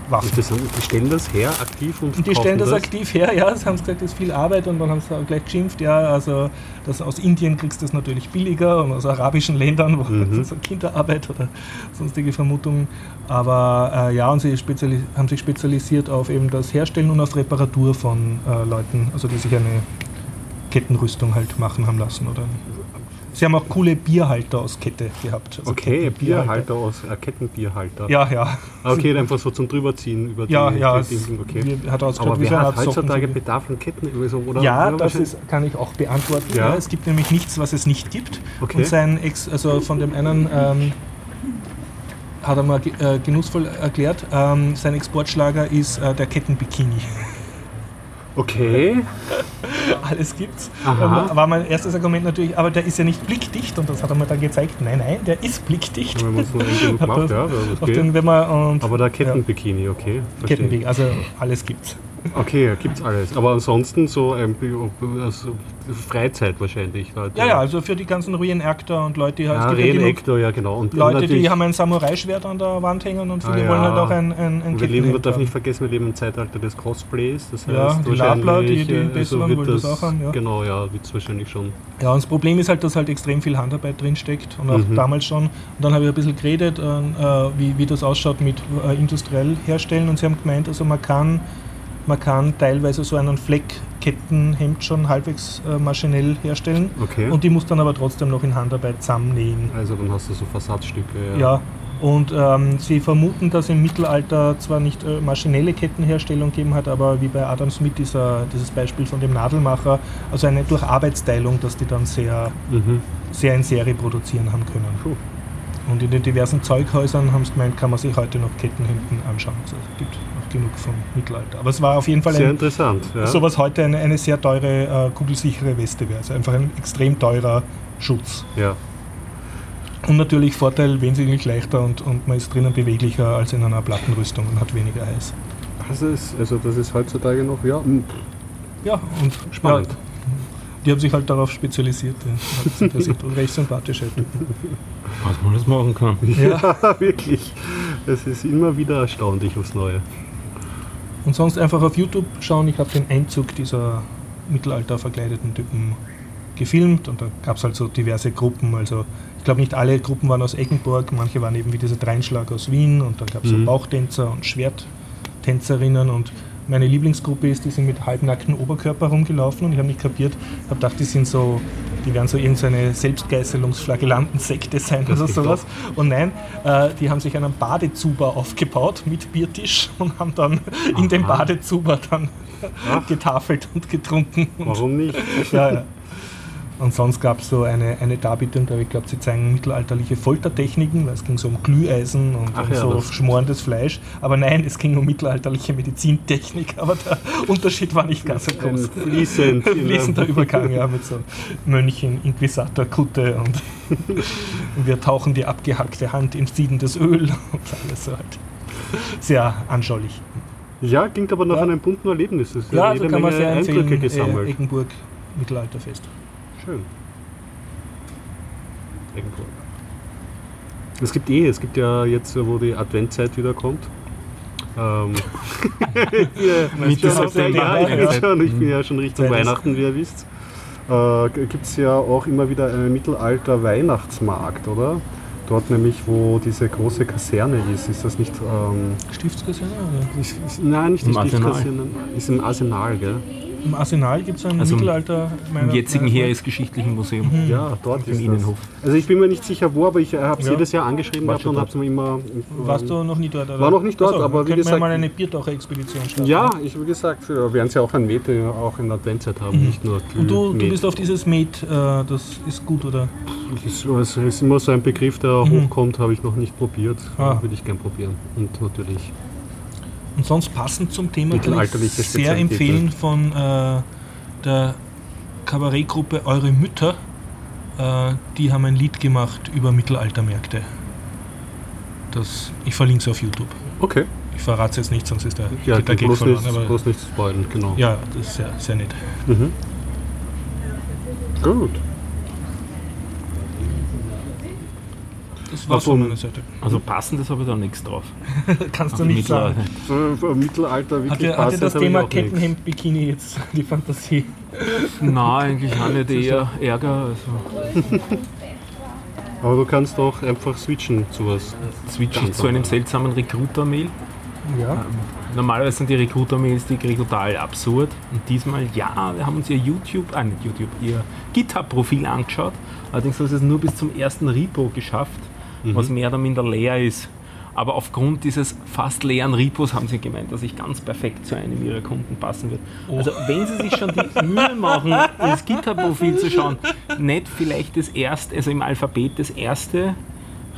Waffen. Interessant. Die stellen das her aktiv und, Und die stellen das, aktiv her, ja, sie haben gesagt, das ist viel Arbeit und dann haben sie gleich geschimpft, ja, also das aus Indien kriegst du das natürlich billiger und aus arabischen Ländern, wo Mhm. so Kinderarbeit oder sonstige Vermutungen. Aber äh, ja, und sie haben sich spezialisiert auf eben das Herstellen und auf Reparatur von äh, Leuten, also die sich eine Kettenrüstung halt machen haben lassen. Oder sie haben auch coole Bierhalter aus Kette gehabt. also Okay. Bierhalter aus, äh, Kettenbierhalter. Ja, ja. Okay, einfach so zum drüberziehen über die, Ja, ja, die Dinge. Okay. hat Aber wie wer hat heutzutage Bedarf an Ketten? Also, oder, Ja, oder das ist, kann ich auch beantworten. Ja. Ja. es gibt nämlich nichts, was es nicht gibt. Okay. Und sein Ex, also von dem einen ähm, hat er mal äh, genussvoll erklärt, ähm, sein Exportschlager ist äh, der Kettenbikini. Okay. Alles gibt's. Aha. Ähm, war mein erstes Argument natürlich, aber der ist ja nicht blickdicht und das hat er mir dann gezeigt. Nein, nein, der ist blickdicht. Wenn man es nur eng genug Hat macht, das- ja, das okay. den, wenn man, und, Aber der Kettenbikini, okay. verstehe. Kettenbikini, also alles gibt's. Okay, gibt's alles. Aber ansonsten so ein also Freizeit wahrscheinlich. Leute. Ja, ja, also für die ganzen Reenactor und Leute, die halt, Ja, Reenactor, ja genau. Und Leute, die haben ein Samurai-Schwert an der Wand hängen und viele Ah, wollen ja. halt auch ein, ein, ein wir leben, man darf nicht vergessen, wir leben im Zeitalter des Cosplays. Das heißt, Ja, die Labler, die- die äh, Besseren wird wollen das auch haben, ja. Genau, ja, wird es wahrscheinlich schon. Ja, und das Problem ist halt, dass halt extrem viel Handarbeit drinsteckt und auch Mhm. damals schon. Und dann habe ich ein bisschen geredet, äh, äh, wie, wie das ausschaut mit äh, industriell herstellen und sie haben gemeint, also man kann, man kann teilweise so einen Fleckkettenhemd schon halbwegs äh, maschinell herstellen Okay. und die muss dann aber trotzdem noch in Handarbeit zusammennähen. also dann hast du so Fassadstücke. Ja. Ja, und ähm, sie vermuten, dass im Mittelalter zwar nicht äh, maschinelle Kettenherstellung gegeben hat, aber wie bei Adam Smith dieser, dieses Beispiel von dem Nadelmacher, also eine durch Arbeitsteilung, dass die dann sehr, Mhm. sehr in Serie produzieren haben können. Puh. Und in den diversen Zeughäusern haben sie gemeint, kann man sich heute noch Kettenhemden anschauen. Also es gibt genug vom Mittelalter. Aber es war auf jeden Fall Sehr ein, interessant. Ja. so was heute eine, eine sehr teure, äh, kugelsichere Weste wäre. Also einfach ein extrem teurer Schutz. ja. Und natürlich Vorteil, wesentlich leichter und, und man ist drinnen beweglicher als in einer Plattenrüstung und hat weniger Eis. Das ist, also das ist heutzutage noch, ja. mm, Ja, und Spannend. Ja, die haben sich halt darauf spezialisiert. Ja. Sind ja sind recht sympathische Typen. Was man das machen kann. Ja. Ja, wirklich. Es ist immer wieder erstaunlich aufs Neue. Und sonst einfach auf YouTube schauen. Ich habe den Einzug dieser Mittelalter verkleideten Typen gefilmt und da gab es halt so diverse Gruppen. Also ich glaube nicht alle Gruppen waren aus Eggenburg, manche waren eben wie dieser Dreinschlag aus Wien und dann gab es Mhm. so Bauchtänzer und Schwerttänzerinnen und meine Lieblingsgruppe ist, die sind mit halbnacktem Oberkörper rumgelaufen und ich habe nicht kapiert, ich habe gedacht, die sind so, die werden so irgendeine Selbstgeißelungsflagellanten-Sekte sein Das oder sowas. Und nein, äh, die haben sich einen Badezuber aufgebaut mit Biertisch und haben dann in dem Aha. Badezuber dann Ach. getafelt und getrunken. Warum nicht? ja, ja. Und sonst gab es so eine, eine Darbietung, da ich glaube, sie zeigen mittelalterliche Foltertechniken, weil es ging so um Glüheisen und Ach um ja, so schmorendes Fleisch. Aber nein, es ging um mittelalterliche Medizintechnik, aber der Unterschied war nicht ganz so groß. fließend. Fließender Übergang, ja, mit so Mönchen, Inquisitor, Kutte und wir tauchen die abgehackte Hand in siedendes Öl und alles so halt. Sehr anschaulich. Ja, klingt aber nach Ja. einem bunten Erlebnis. Es Ja, jede also kann man sehr empfehlen, Eindrücke äh, gesammelt. Eggenburg Mittelalterfest. Schön. Eggenburg. Es gibt eh, es gibt ja jetzt, wo die Adventzeit wieder kommt. Ähm, ja, Mitte schon, September, ja, ich, bin schon, ich bin ja schon Richtung Weihnachten, wie ihr wisst. Äh, gibt es ja auch immer wieder einen Mittelalter-Weihnachtsmarkt, oder? Dort nämlich, wo diese große Kaserne ist. Ist das nicht. Ähm, Stiftskaserne? Oder? ist, ist, nein, nicht die Arsenal. Stiftskaserne. Ist im Arsenal, gell? Im Arsenal gibt es ein Also im- Mittelalter. Im jetzigen Heeresgeschichtlichen Museum. Ja, dort Im ist Innenhof. Das. Also ich bin mir nicht sicher wo, aber ich habe es Ja. jedes Jahr angeschrieben Warst gehabt du und habe es mir immer... Warst du noch nie dort? Oder? War noch nicht dort, Achso, aber wie gesagt- mal eine Biertaucher-Expedition starten. Ja, ich wie gesagt, wir werden ja auch an Mete auch in der Adventzeit haben, nicht nur Mhm. Und du, du Met. bist auf dieses Met, äh, das ist gut, oder? ist, es ist immer so ein Begriff, der hochkommt, habe ich noch nicht probiert. Ah. Würde ich gern probieren. Und natürlich. Und sonst passend zum Thema kann ich sehr empfehlen von äh, der Kabarettgruppe Eure Mütter. Äh, die haben ein Lied gemacht über Mittelaltermärkte. Das, ich verlinke es auf YouTube. Okay. Ich verrate es jetzt nicht, sonst ist der, Ja, geht der Gag verloren. nicht, Aber, bloß nicht spoilen, genau. ja, das ist sehr, sehr nett. Mhm. Gut. Das Ach so. von meiner Seite. Also passendes habe ich da nichts drauf. Kannst du nicht sagen. Für, für Mittelalter wirklich Hatte, hatte passend das Thema auch nichts. Kettenhemd-Bikini jetzt die Fantasie? Nein, eigentlich auch nicht eher Ärger. Also Aber du kannst doch einfach switchen zu was. switche ich zu einem seltsamen Recruiter-Mail. Ja. Normalerweise sind die Recruiter-Mails, die total absurd. Und diesmal, ja, wir haben uns ihr YouTube, ah nicht YouTube, ihr GitHub-Profil angeschaut. Allerdings haben sie es nur bis zum ersten Repo geschafft, was mehr oder minder leer ist. Aber aufgrund dieses fast leeren Repos haben sie gemeint, dass ich ganz perfekt zu einem ihrer Kunden passen wird. Also wenn sie sich schon die Mühe machen, ins GitHub-Profil zu schauen, nicht vielleicht das erste, also im Alphabet das erste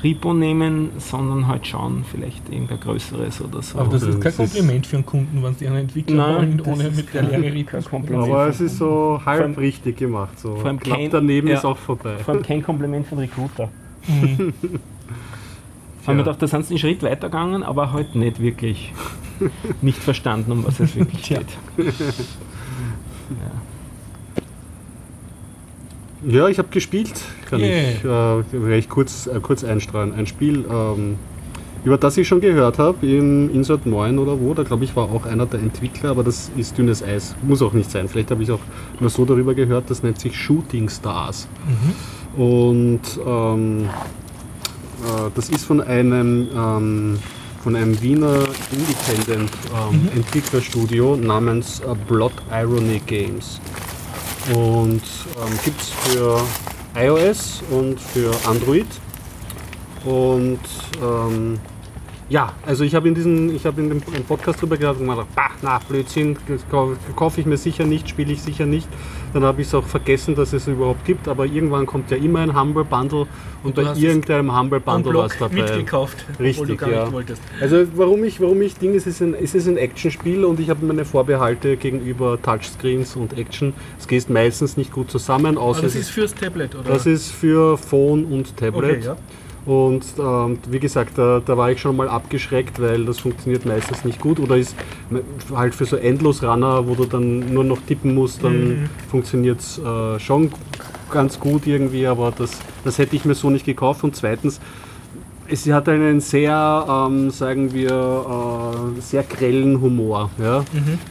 Repo nehmen, sondern halt schauen, vielleicht irgendein größeres oder so. Aber das ist kein Kompliment für einen Kunden, wenn sie einen Entwickler Nein, wollen, ohne mit der kein Repos. Kompliment. Aber es ist so halb allem- richtig gemacht. So. vor allem Knapp kein- daneben ja. ist auch vorbei. Vor allem kein Kompliment von Recruiter. Mhm. Haben wir Ja. gedacht, da sind sie einen Schritt weiter gegangen, aber halt nicht wirklich. nicht verstanden, um was es wirklich geht. Ja, ich habe gespielt, kann Yeah. ich äh, vielleicht kurz, äh, kurz einstreuen. Ein Spiel, ähm, über das ich schon gehört habe, im Insert 9 oder wo, da glaube ich war auch einer der Entwickler, aber das ist dünnes Eis, muss auch nicht sein. Vielleicht habe ich auch nur so darüber gehört, das nennt sich Shooting Stars. Und ähm, äh, das ist von einem, ähm, von einem Wiener Independent ähm, Entwicklerstudio namens äh, Blood Irony Games. Und ähm, gibt es für iOS und für Android. Und ähm, ja, also ich habe in diesem, ich habe in dem Podcast drüber gehört und gedacht, bah, na, Blödsinn, kaufe ich mir sicher nicht, spiele ich sicher nicht. Dann habe ich es auch vergessen, dass es überhaupt gibt, aber irgendwann kommt ja immer ein Humble Bundle und bei irgendeinem Humble Bundle war es dabei. mitgekauft, obwohl du Richtig, gar ja. nicht wolltest. Also warum ich, warum ich Ding, es ist ein, es ist ein Actionspiel und ich habe meine Vorbehalte gegenüber Touchscreens und Action. Es geht meistens nicht gut zusammen, außer Aber das es ist fürs Tablet, oder? das ist für Phone und Tablet. okay, ja. Und ähm, wie gesagt, da, da war ich schon mal abgeschreckt, weil das funktioniert meistens nicht gut. Oder ist halt für so Endlos-Runner, wo du dann nur noch tippen musst, dann funktioniert es äh, schon ganz gut irgendwie, aber das, das hätte ich mir so nicht gekauft. Und zweitens, es hat einen sehr, ähm, sagen wir, äh, sehr grellen Humor. Ja?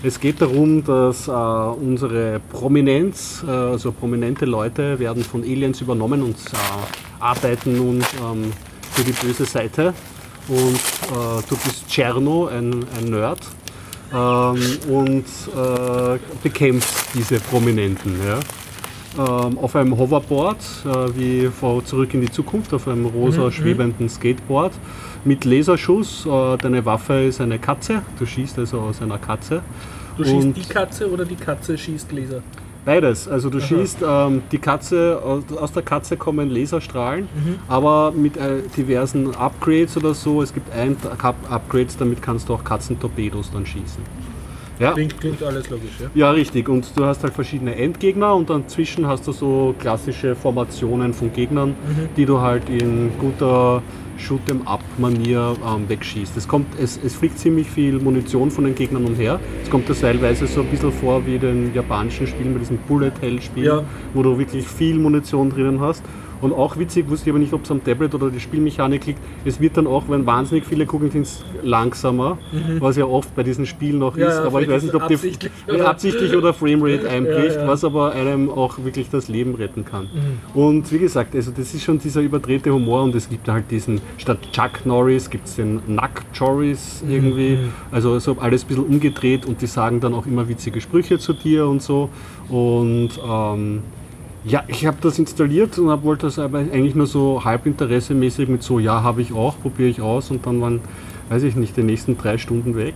Es geht darum, dass äh, unsere Prominenz, äh, also prominente Leute, werden von Aliens übernommen und äh, arbeiten nun ähm, für die böse Seite. Und äh, du bist Cherno, ein, ein Nerd, ähm, und äh, bekämpfst diese Prominenten. Ja? ähm, auf einem Hoverboard, äh, wie vor Zurück in die Zukunft, auf einem rosa schwebenden Skateboard mit Laserschuss. Äh, deine Waffe ist eine Katze, du schießt also aus einer Katze. Du schießt Und- die Katze oder die Katze schießt Laser? Beides. Also du schießt ähm, die Katze, aus- der Katze kommen Laserstrahlen, Mhm. aber mit äh, diversen Upgrades oder so. Es gibt ein Up Upgrades, damit kannst du auch Katzentorpedos dann schießen. Ja. Klingt, klingt alles logisch, ja? Ja, richtig. Und du hast halt verschiedene Endgegner und dann zwischen hast du so klassische Formationen von Gegnern, die du halt in guter Shoot'em-up-Manier ähm, wegschießt. Es, kommt, es, es fliegt ziemlich viel Munition von den Gegnern umher. Es kommt das teilweise so ein bisschen vor wie den japanischen Spielen, bei diesem Bullet-Hell-Spiel, Ja. wo du wirklich viel Munition drinnen hast. Und auch witzig, wusste ich aber nicht, ob es am Tablet oder die Spielmechanik liegt, es wird dann auch, wenn wahnsinnig viele gucken, sind's langsamer, was ja oft bei diesen Spielen noch Mhm. Ja, ist. Aber ich weiß nicht, ob die absichtlich oder oder- absichtlich oder Framerate einbricht, Ja, ja. was aber einem auch wirklich das Leben retten kann. Mhm. Und wie gesagt, also das ist schon dieser überdrehte Humor und es gibt halt diesen, statt Chuck Norris gibt es den Nuck Joris Mhm. irgendwie. Also so alles ein bisschen umgedreht und die sagen dann auch immer witzige Sprüche zu dir und so. Und ähm, ja, ich habe das installiert und hab, wollte das aber eigentlich nur so halb interessemäßig mit so, ja, habe ich auch, probiere ich aus und dann waren, weiß ich nicht, die nächsten drei Stunden weg.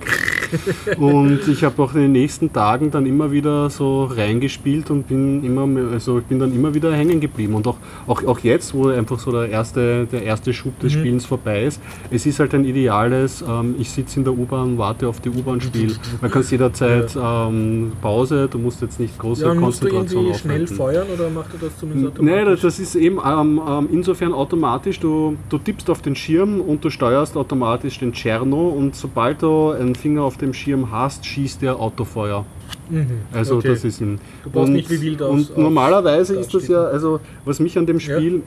Und ich habe auch in den nächsten Tagen dann immer wieder so reingespielt und bin immer, also ich bin dann immer wieder hängen geblieben. Und auch, auch, auch jetzt, wo einfach so der erste, der erste Schub des Spielens vorbei ist, es ist halt ein ideales, ähm, ich sitze in der U-Bahn, warte auf die U-Bahn-Spiel. Man kann jederzeit ähm, Pause, du musst jetzt nicht große Ja, und musst du Konzentration irgendwie schnell aufwenden. feuern oder macht er das zumindest automatisch? das, das ist eben ähm, ähm, insofern automatisch. Du, du tippst auf den Schirm und du steuerst automatisch den Tscherno und sobald du einen Finger auf dem Schirm hast, schießt der Autofeuer. Mhm, Also okay. das ist ihm. Du brauchst nicht wie wild aufs- Und normalerweise ist das ja, also was mich an dem Spiel,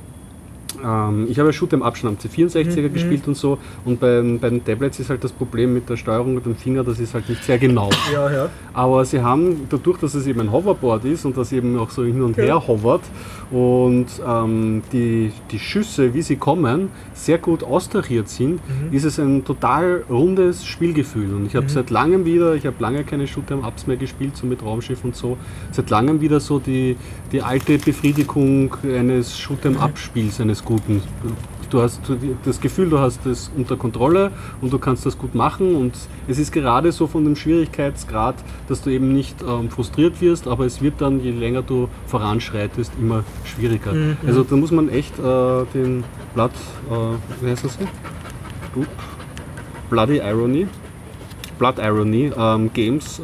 ähm, ich habe ja Shoot am Abstand am Mhm, C64er gespielt und so und bei, bei den Tablets ist halt das Problem mit der Steuerung mit dem Finger, das ist halt nicht sehr genau. Ja, ja. Aber sie haben, dadurch, dass es eben ein Hoverboard ist und das eben auch so hin und her hovert und ähm, die, die Schüsse, wie sie kommen, sehr gut austariert sind, ist es ein total rundes Spielgefühl. Und ich habe seit langem wieder, ich habe lange keine Shoot'em-Ups mehr gespielt, so mit Raumschiff und so, seit langem wieder so die, die alte Befriedigung eines Shoot'em-Up-Spiels, eines guten. Du hast das Gefühl, du hast es unter Kontrolle und du kannst das gut machen und es ist gerade so von dem Schwierigkeitsgrad, dass du eben nicht ähm, frustriert wirst, aber es wird dann, je länger du voranschreitest, immer schwieriger. Also da muss man echt äh, den Blood, äh, wie heißt das hier? Bloody Irony, Blood Irony ähm, Games äh,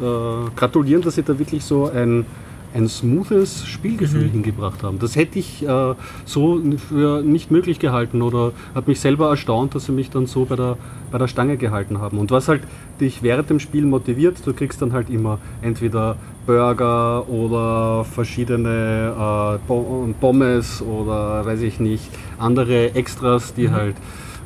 gratulieren, dass sie da wirklich so ein, ein smoothes Spielgefühl hingebracht haben. Das hätte ich äh, so für nicht möglich gehalten oder hat mich selber erstaunt, dass sie mich dann so bei der, bei der Stange gehalten haben. Und was halt dich während dem Spiel motiviert, du kriegst dann halt immer entweder Burger oder verschiedene äh, Pommes oder weiß ich nicht, andere Extras, die halt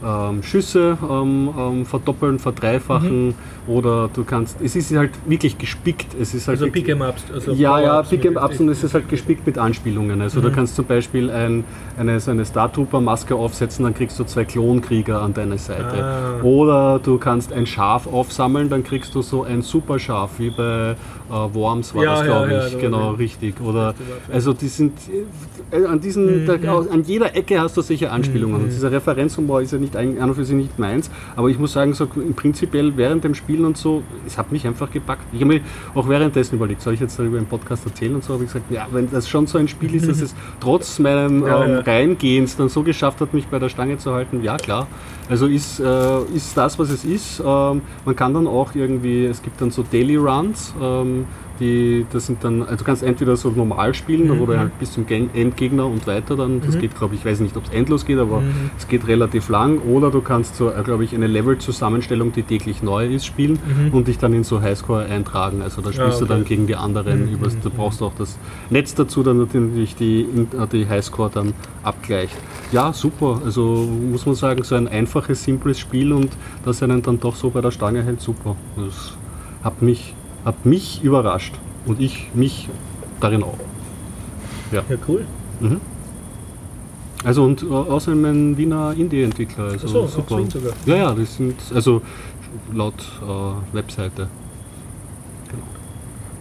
ähm, Schüsse ähm, ähm, verdoppeln, verdreifachen oder du kannst, es ist halt wirklich gespickt. Es ist halt Also Pick'em-Ups. Also ja, ja, Power-Ups Pick mit- Mhm. Ups und es ist halt gespickt mit Anspielungen. Also du kannst zum Beispiel ein, eine, so eine Star Trooper Maske aufsetzen, dann kriegst du zwei Klonkrieger an deine Seite. Ah. Oder du kannst ein Schaf aufsammeln, dann kriegst du so ein Superschaf, wie bei äh, Worms war Ja, das, ja, glaube ja, ich. da genau, richtig. Oder also die sind äh, an diesen, Mhm, da, an jeder Ecke hast du sicher Anspielungen. Und dieser Referenzhumor ist ja nicht ein, an und für sich nicht meins, aber ich muss sagen, so im prinzipiell während dem Spielen und so, es hat mich einfach gepackt. Ich habe mir auch währenddessen überlegt, soll ich jetzt darüber im Podcast erzählen und so, habe ich gesagt, ja, wenn das schon so ein Spiel ist, dass es trotz meinem Ja, ähm, ja. Reingehens dann so geschafft hat, mich bei der Stange zu halten, ja klar. Also ist, äh, ist das, was es ist. Ähm, man kann dann auch irgendwie, es gibt dann so Daily Runs, ähm, die, das sind dann, also du kannst entweder so normal spielen, da wo du halt bis zum Endgegner und weiter dann, das geht glaube ich, ich weiß nicht, ob es endlos geht, aber es geht relativ lang. Oder du kannst so, äh, glaube ich, eine Level-Zusammenstellung, die täglich neu ist, spielen und dich dann in so Highscore eintragen. Also da spielst du okay. dann gegen die anderen. Übers, du brauchst auch das Netz dazu, dann natürlich die, äh, die Highscore dann abgleicht. Ja, super. Also muss man sagen, so ein einfaches, simples Spiel und das einen dann doch so bei der Stange hält, super. Das hat mich, hat mich überrascht und ich mich darin auch. Ja, cool. Also und äh, außerdem ein Wiener Indie-Entwickler. Also so, super. Sogar. Ja, ja, das sind also laut äh, Webseite.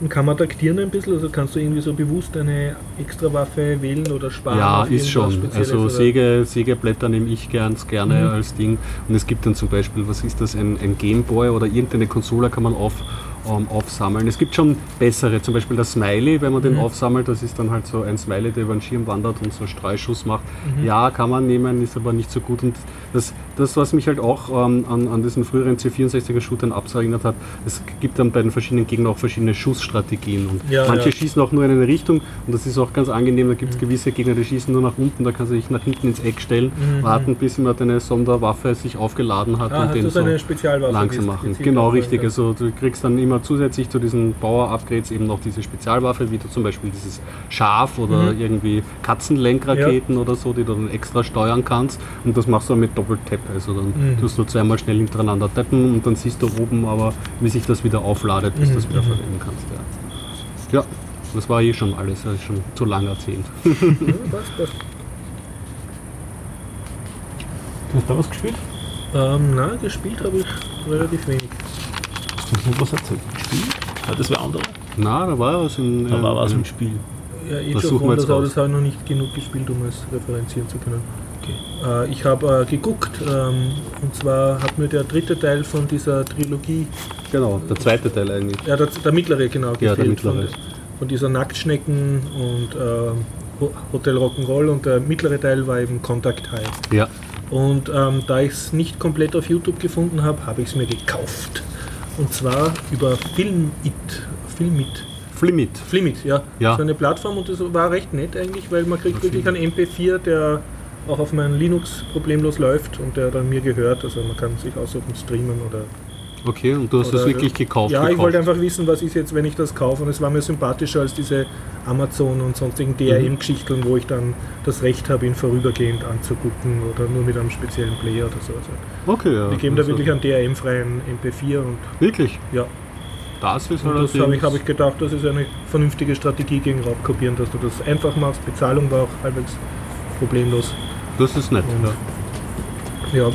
Und kann man taktieren ein bisschen? Also kannst du irgendwie so bewusst eine Extrawaffe wählen oder sparen? Ja, ist schon. Also oder- Säge, Sägeblätter nehme ich ganz gerne Mhm. als Ding. Und es gibt dann zum Beispiel, was ist das, ein, ein Gameboy oder irgendeine Konsole kann man auf, ähm, aufsammeln. Es gibt schon bessere, zum Beispiel das Smiley, wenn man den Mhm. aufsammelt, das ist dann halt so ein Smiley, der über den Schirm wandert und so Streuschuss macht. Mhm. Ja, kann man nehmen, ist aber nicht so gut. Und das, das was mich halt auch ähm, an, an diesen früheren C64er-Shootern erinnert hat, es gibt dann bei den verschiedenen Gegnern auch verschiedene Schussstrategien. Und Ja, manche ja. schießen auch nur in eine Richtung und das ist auch ganz angenehm. Da gibt es gewisse Gegner, die schießen nur nach unten, da kannst du dich nach hinten ins Eck stellen, warten, bis immer deine Sonderwaffe sich aufgeladen hat Ah, und den so eine langsam machen. Genau, richtig. Also du kriegst dann immer immer zusätzlich zu diesen Power-Upgrades eben noch diese Spezialwaffe, wie du zum Beispiel dieses Schaf oder Mhm. irgendwie Katzenlenkraketen oder so, die du dann extra steuern kannst. Und das machst du mit Doppeltap. Also dann Mhm. tust du zweimal schnell hintereinander tappen und dann siehst du oben aber, wie sich das wieder aufladet, bis du das wieder Mhm. verwenden kannst. Ja. ja, das war eh schon alles, das ist schon zu lang erzählt. Ja, passt, passt. Hast du da was gespielt? Ähm, na, gespielt habe ich relativ wenig. Was erzählt? Gespielt? Ja, das war andere. Na, da war was in. Da war was äh, im Spiel. Ja, Age Das of suchen wir Wonders, jetzt aber raus. das habe ich noch nicht genug gespielt, um es referenzieren zu können. Äh, ich habe äh, geguckt, ähm, und zwar hat mir der dritte Teil von dieser Trilogie, Genau, der zweite Teil eigentlich. ja, der, der mittlere genau, Ja, der mittlere. Von, von dieser Nacktschnecken und Ho- Hotel Rock'n'Roll und der mittlere Teil war eben Contact High. Ja. Und ähm, da ich es nicht komplett auf YouTube gefunden habe, habe ich es mir gekauft. Und zwar über Filmit. Filmit. Flimit. Flimit, ja. Ja. So eine Plattform und das war recht nett eigentlich, weil man kriegt wirklich einen MP4, der auch auf meinem Linux problemlos läuft und der dann mir gehört. Also man kann sich aussuchen, streamen oder. Okay, und du hast das Oder- wirklich gekauft? ja, ich gekauft. wollte einfach wissen, was ist jetzt, wenn ich das kaufe. Und es war mir sympathischer als diese Amazon und sonstigen DRM-Geschichten, wo ich dann das Recht habe, ihn vorübergehend anzugucken oder nur mit einem speziellen Player oder so. Also Okay, ja. wir geben da wirklich einen DRM-freien MP4 und Wirklich? ja. Das ist Und das habe ich, habe ich gedacht, das ist eine vernünftige Strategie gegen Raubkopieren, dass du das einfach machst. Bezahlung war auch halbwegs problemlos. Das ist nett. Und- Ja. Ja.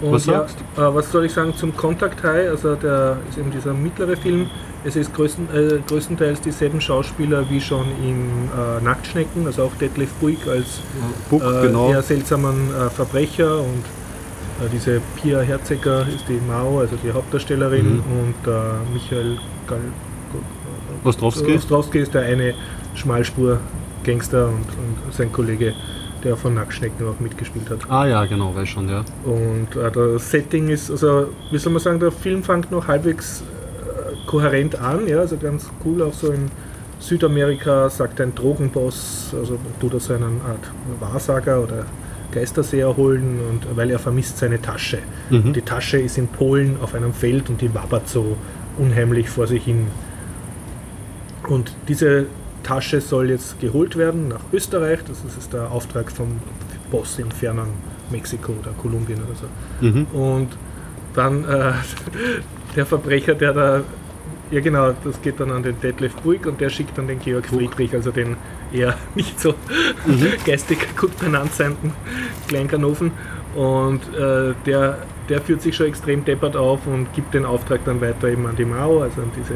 Und Was ja, sagst äh, was soll ich sagen zum Contact High? Also der ist eben dieser mittlere Film. Es ist größten, äh, größtenteils dieselben Schauspieler wie schon in äh, Nacktschnecken, also auch Detlef Buick als Buck, äh, genau. eher seltsamen äh, Verbrecher und äh, diese Pia Herzeger ist die Mao, also die Hauptdarstellerin Mhm. und Michael Gal Ostrowski. Ostrowski ist der eine Schmalspur-Gangster und, und sein Kollege, der von Nacktschnecken auch mitgespielt hat. Ah ja, genau, weiß schon, ja. Und äh, das Setting ist, also wie soll man sagen, der Film fängt noch halbwegs äh, kohärent an, ja, also ganz cool, auch so in Südamerika sagt ein Drogenboss, also tut er so eine Art Wahrsager oder Geisterseher holen und weil er vermisst seine Tasche. Mhm. Die Tasche ist in Polen auf einem Feld und die wabbert so unheimlich vor sich hin. Und diese Tasche soll jetzt geholt werden nach Österreich. Das ist der Auftrag vom Boss im fernen Mexiko oder Kolumbien oder so. Mhm. Und dann äh, der Verbrecher, der da, ja genau, das geht dann an den Detlef Buick und der schickt dann den Georg Friedrich, also den eher nicht so geistig gut benannt seienden Kleinkanoven. Und äh, der, der führt sich schon extrem deppert auf und gibt den Auftrag dann weiter eben an die Mao, also an diese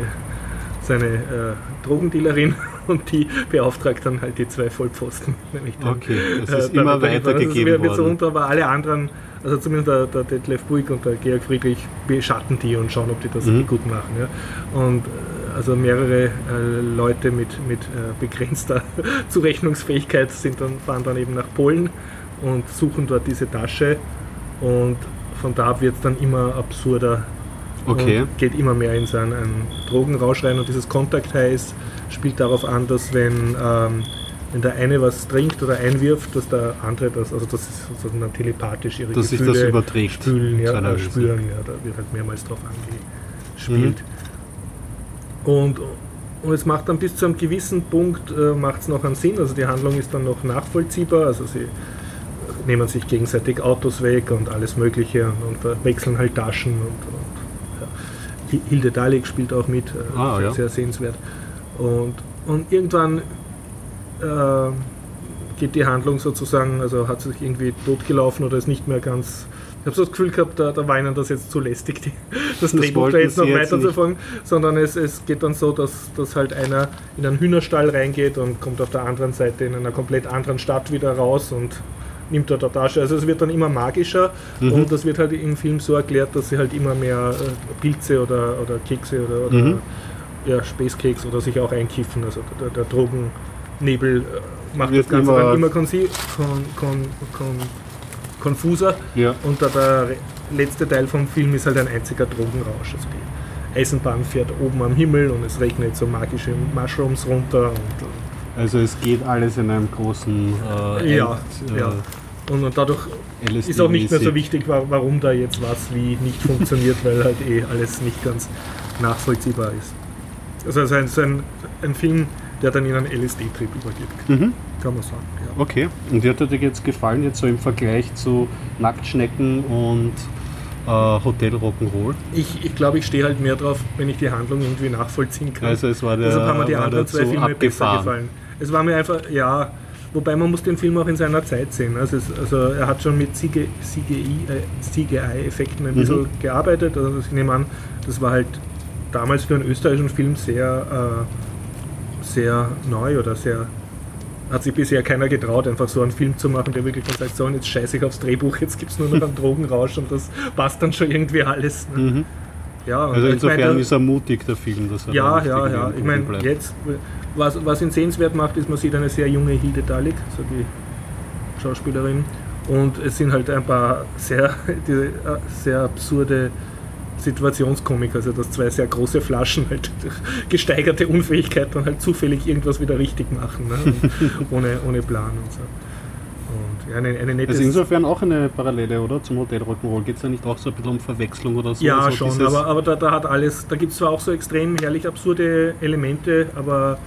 seine äh, Drogendealerin und die beauftragt dann halt die zwei Vollpfosten. Nämlich den, Okay, es äh, ist immer damit- weitergegeben das wird so worden. unter, aber alle anderen, also zumindest der, der Detlef Buick und der Georg Friedrich, beschatten die und schauen, ob die das Mhm. gut machen. Ja. Und äh, also mehrere äh, Leute mit, mit äh, begrenzter Zurechnungsfähigkeit sind dann, fahren dann eben nach Polen und suchen dort diese Tasche und von da wird es dann immer absurder Okay. und geht immer mehr in seinen einen Drogenrausch rein und dieses Contact High ist- spielt darauf an, dass wenn, ähm, wenn der eine was trinkt oder einwirft, dass der andere das, also das ist sozusagen telepathisch ihre Dass sich Gefühle das überträgt. spülen, ja, äh, spüren, ja, da wird halt mehrmals drauf angespielt. Und, und es macht dann bis zu einem gewissen Punkt äh, macht es noch einen Sinn, also die Handlung ist dann noch nachvollziehbar, also sie nehmen sich gegenseitig Autos weg und alles Mögliche und, und wechseln halt Taschen und, Hilde Dalek spielt auch mit, äh, Ah, sehr, ja. sehr sehenswert. Und, und irgendwann äh, geht die Handlung sozusagen, also hat sie sich irgendwie totgelaufen oder ist nicht mehr ganz. Ich habe so das Gefühl gehabt, da, da war ihnen das jetzt zu lästig, die, das Drehbuch da jetzt noch weiterzufolgen, sondern es, es geht dann so, dass, dass halt einer in einen Hühnerstall reingeht und kommt auf der anderen Seite in einer komplett anderen Stadt wieder raus und nimmt dort eine Tasche. Also es wird dann immer magischer Mhm. und das wird halt im Film so erklärt, dass sie halt immer mehr äh, Pilze oder, oder Kekse oder, oder Mhm. ja, Späßkeks oder sich auch einkiffen. Also der, der Drogennebel äh, macht Wird das Ganze immer- dann immer kon, kon, kon, konfuser Ja. und der, der letzte Teil vom Film ist halt ein einziger Drogenrausch. Also die Eisenbahn fährt oben am Himmel und es regnet so magische Mushrooms runter und, Also es geht alles in einem großen äh, Ja, End, äh, ja. Und, und dadurch LSD ist auch nicht mehr so wichtig, wa- warum da jetzt was wie nicht funktioniert, weil halt eh alles nicht ganz nachvollziehbar ist. Also es ist ein, so ein, ein Film, der dann in einen LSD-Trip übergeht, Mhm. kann man sagen. Ja. Okay. Und wie hat dir jetzt gefallen, jetzt so im Vergleich zu Nacktschnecken und äh, Hotel Rock'n'Roll? Ich, ich glaube, ich stehe halt mehr drauf, wenn ich die Handlung irgendwie nachvollziehen kann. Also es war der, Deshalb haben mir die anderen der zwei Filme besser abgefahren. gefallen. Es war mir einfach, ja, wobei man muss den Film auch in seiner Zeit sehen. Also, es, also er hat schon mit CGI, äh, CGI-Effekten ein Mhm. bisschen gearbeitet. Also ich nehme an, das war halt damals für einen österreichischen Film sehr, äh, sehr neu oder sehr hat sich bisher keiner getraut, einfach so einen Film zu machen, der wirklich dann sagt, so, und jetzt scheiße ich aufs Drehbuch, jetzt gibt es nur noch einen Drogenrausch und das passt dann schon irgendwie alles. Ne? Mhm. Ja, Also insofern meine, ist er mutig, der Film, dass er ja, ja, ja. Ich meine, jetzt, was, was ihn sehenswert macht, ist, man sieht eine sehr junge Hilde Dalik, so die Schauspielerin. Und es sind halt ein paar sehr, die, äh, sehr absurde Situationskomik, also dass zwei sehr große Flaschen halt durch gesteigerte Unfähigkeit dann halt zufällig irgendwas wieder richtig machen, ne? Ohne, ohne Plan und so. Und ja, eine, eine nette Also insofern auch eine Parallele, oder? Zum Hotel Rock'n'Roll. Geht es da nicht auch so ein bisschen um Verwechslung oder so? Ja, also schon, aber, aber da, da hat alles, da gibt es zwar auch so extrem herrlich absurde Elemente, aber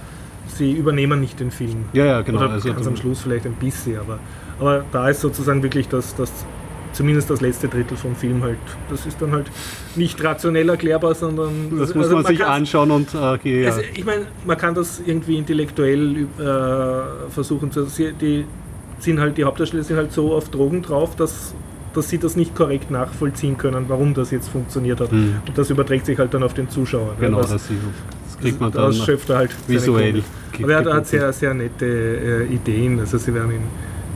sie übernehmen nicht den Film. Ja, ja, genau. Oder Also ganz am Schluss vielleicht ein bisschen, aber, aber da ist sozusagen wirklich das, das, zumindest das letzte Drittel vom Film halt, das ist dann halt nicht rationell erklärbar, sondern Das muss also man sich kann's- anschauen und äh, okay, ja. also, ich meine, man kann das irgendwie intellektuell äh, versuchen zu. Die sind halt, die Hauptdarsteller sind halt so auf Drogen drauf, dass, dass sie das nicht korrekt nachvollziehen können, warum das jetzt funktioniert hat. Hm. Und das überträgt sich halt dann auf den Zuschauer. ne? genau, das, das, das kriegt man dann schöpft er halt visuell. Aber er hat, hat sehr, sehr nette äh, Ideen. Also sie werden in,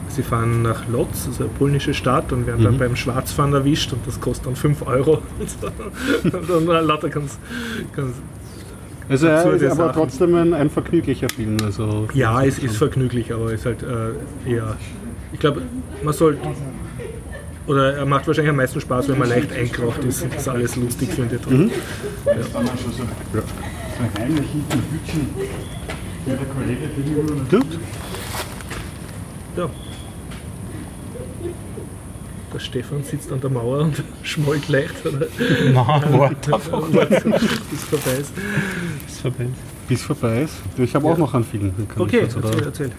sie fahren nach Lodz, also eine polnische Stadt, und werden dann Mhm. beim Schwarzfahren erwischt und das kostet dann 5 Euro. und dann lauter ganz, ganz Also er ist aber Sachen. trotzdem ein, ein vergnüglicher Film. Also Ja, es ist vergnüglich, aber es ist halt äh, eher. Ich glaube, man sollte. Oder er macht wahrscheinlich am meisten Spaß, wenn man leicht eingeraucht ist und das alles lustig findet. Und Gut. ja. Der Stefan sitzt an der Mauer und schmollt leicht, oder? Nein, warte einfach. Bis vorbei ist. ist vorbei. Bis vorbei ist. Ich habe auch noch einen Film. ich Okay, oder? erzähl, erzähl.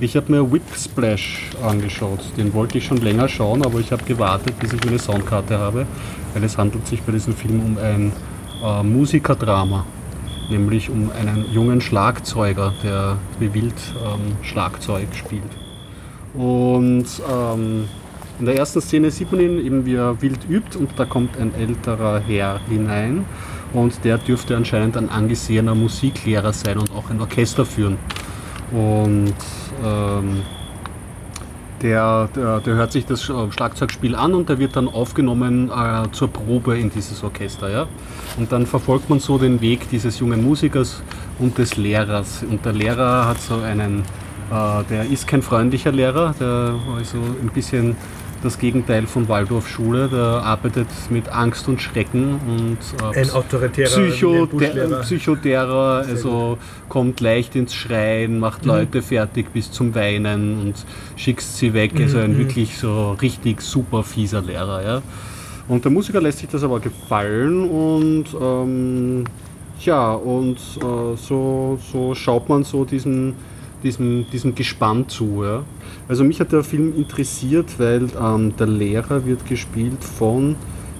Ich habe mir Whip Splash angeschaut. Den wollte ich schon länger schauen, aber ich habe gewartet, bis ich meine Soundkarte habe, weil es handelt sich bei diesem Film um ein äh, Musikerdrama, nämlich um einen jungen Schlagzeuger, der wie wild ähm, Schlagzeug spielt. Und ähm, in der ersten Szene sieht man ihn eben, wie er wild übt und da kommt ein älterer Herr hinein und der dürfte anscheinend ein angesehener Musiklehrer sein und auch ein Orchester führen. Und ähm, der, der, der hört sich das Sch- Schlagzeugspiel an und der wird dann aufgenommen äh, zur Probe in dieses Orchester. Ja? Und dann verfolgt man so den Weg dieses jungen Musikers und des Lehrers. Und der Lehrer hat so einen, äh, der ist kein freundlicher Lehrer, der also ein bisschen das Gegenteil von Waldorfschule, der arbeitet mit Angst und Schrecken und äh, Ein autoritärer Psycho, wie ein Buschlehrer. Psychoterror, also kommt leicht ins Schreien, macht Mhm. Leute fertig bis zum Weinen und schickst sie weg. Also Mhm. ein wirklich so richtig super fieser Lehrer. Ja. Und der Musiker lässt sich das aber gefallen und ähm, ja, und äh, so, so schaut man so diesem, diesem, diesem Gespann zu. Ja. Also mich hat der Film interessiert, weil ähm, der Lehrer wird gespielt von,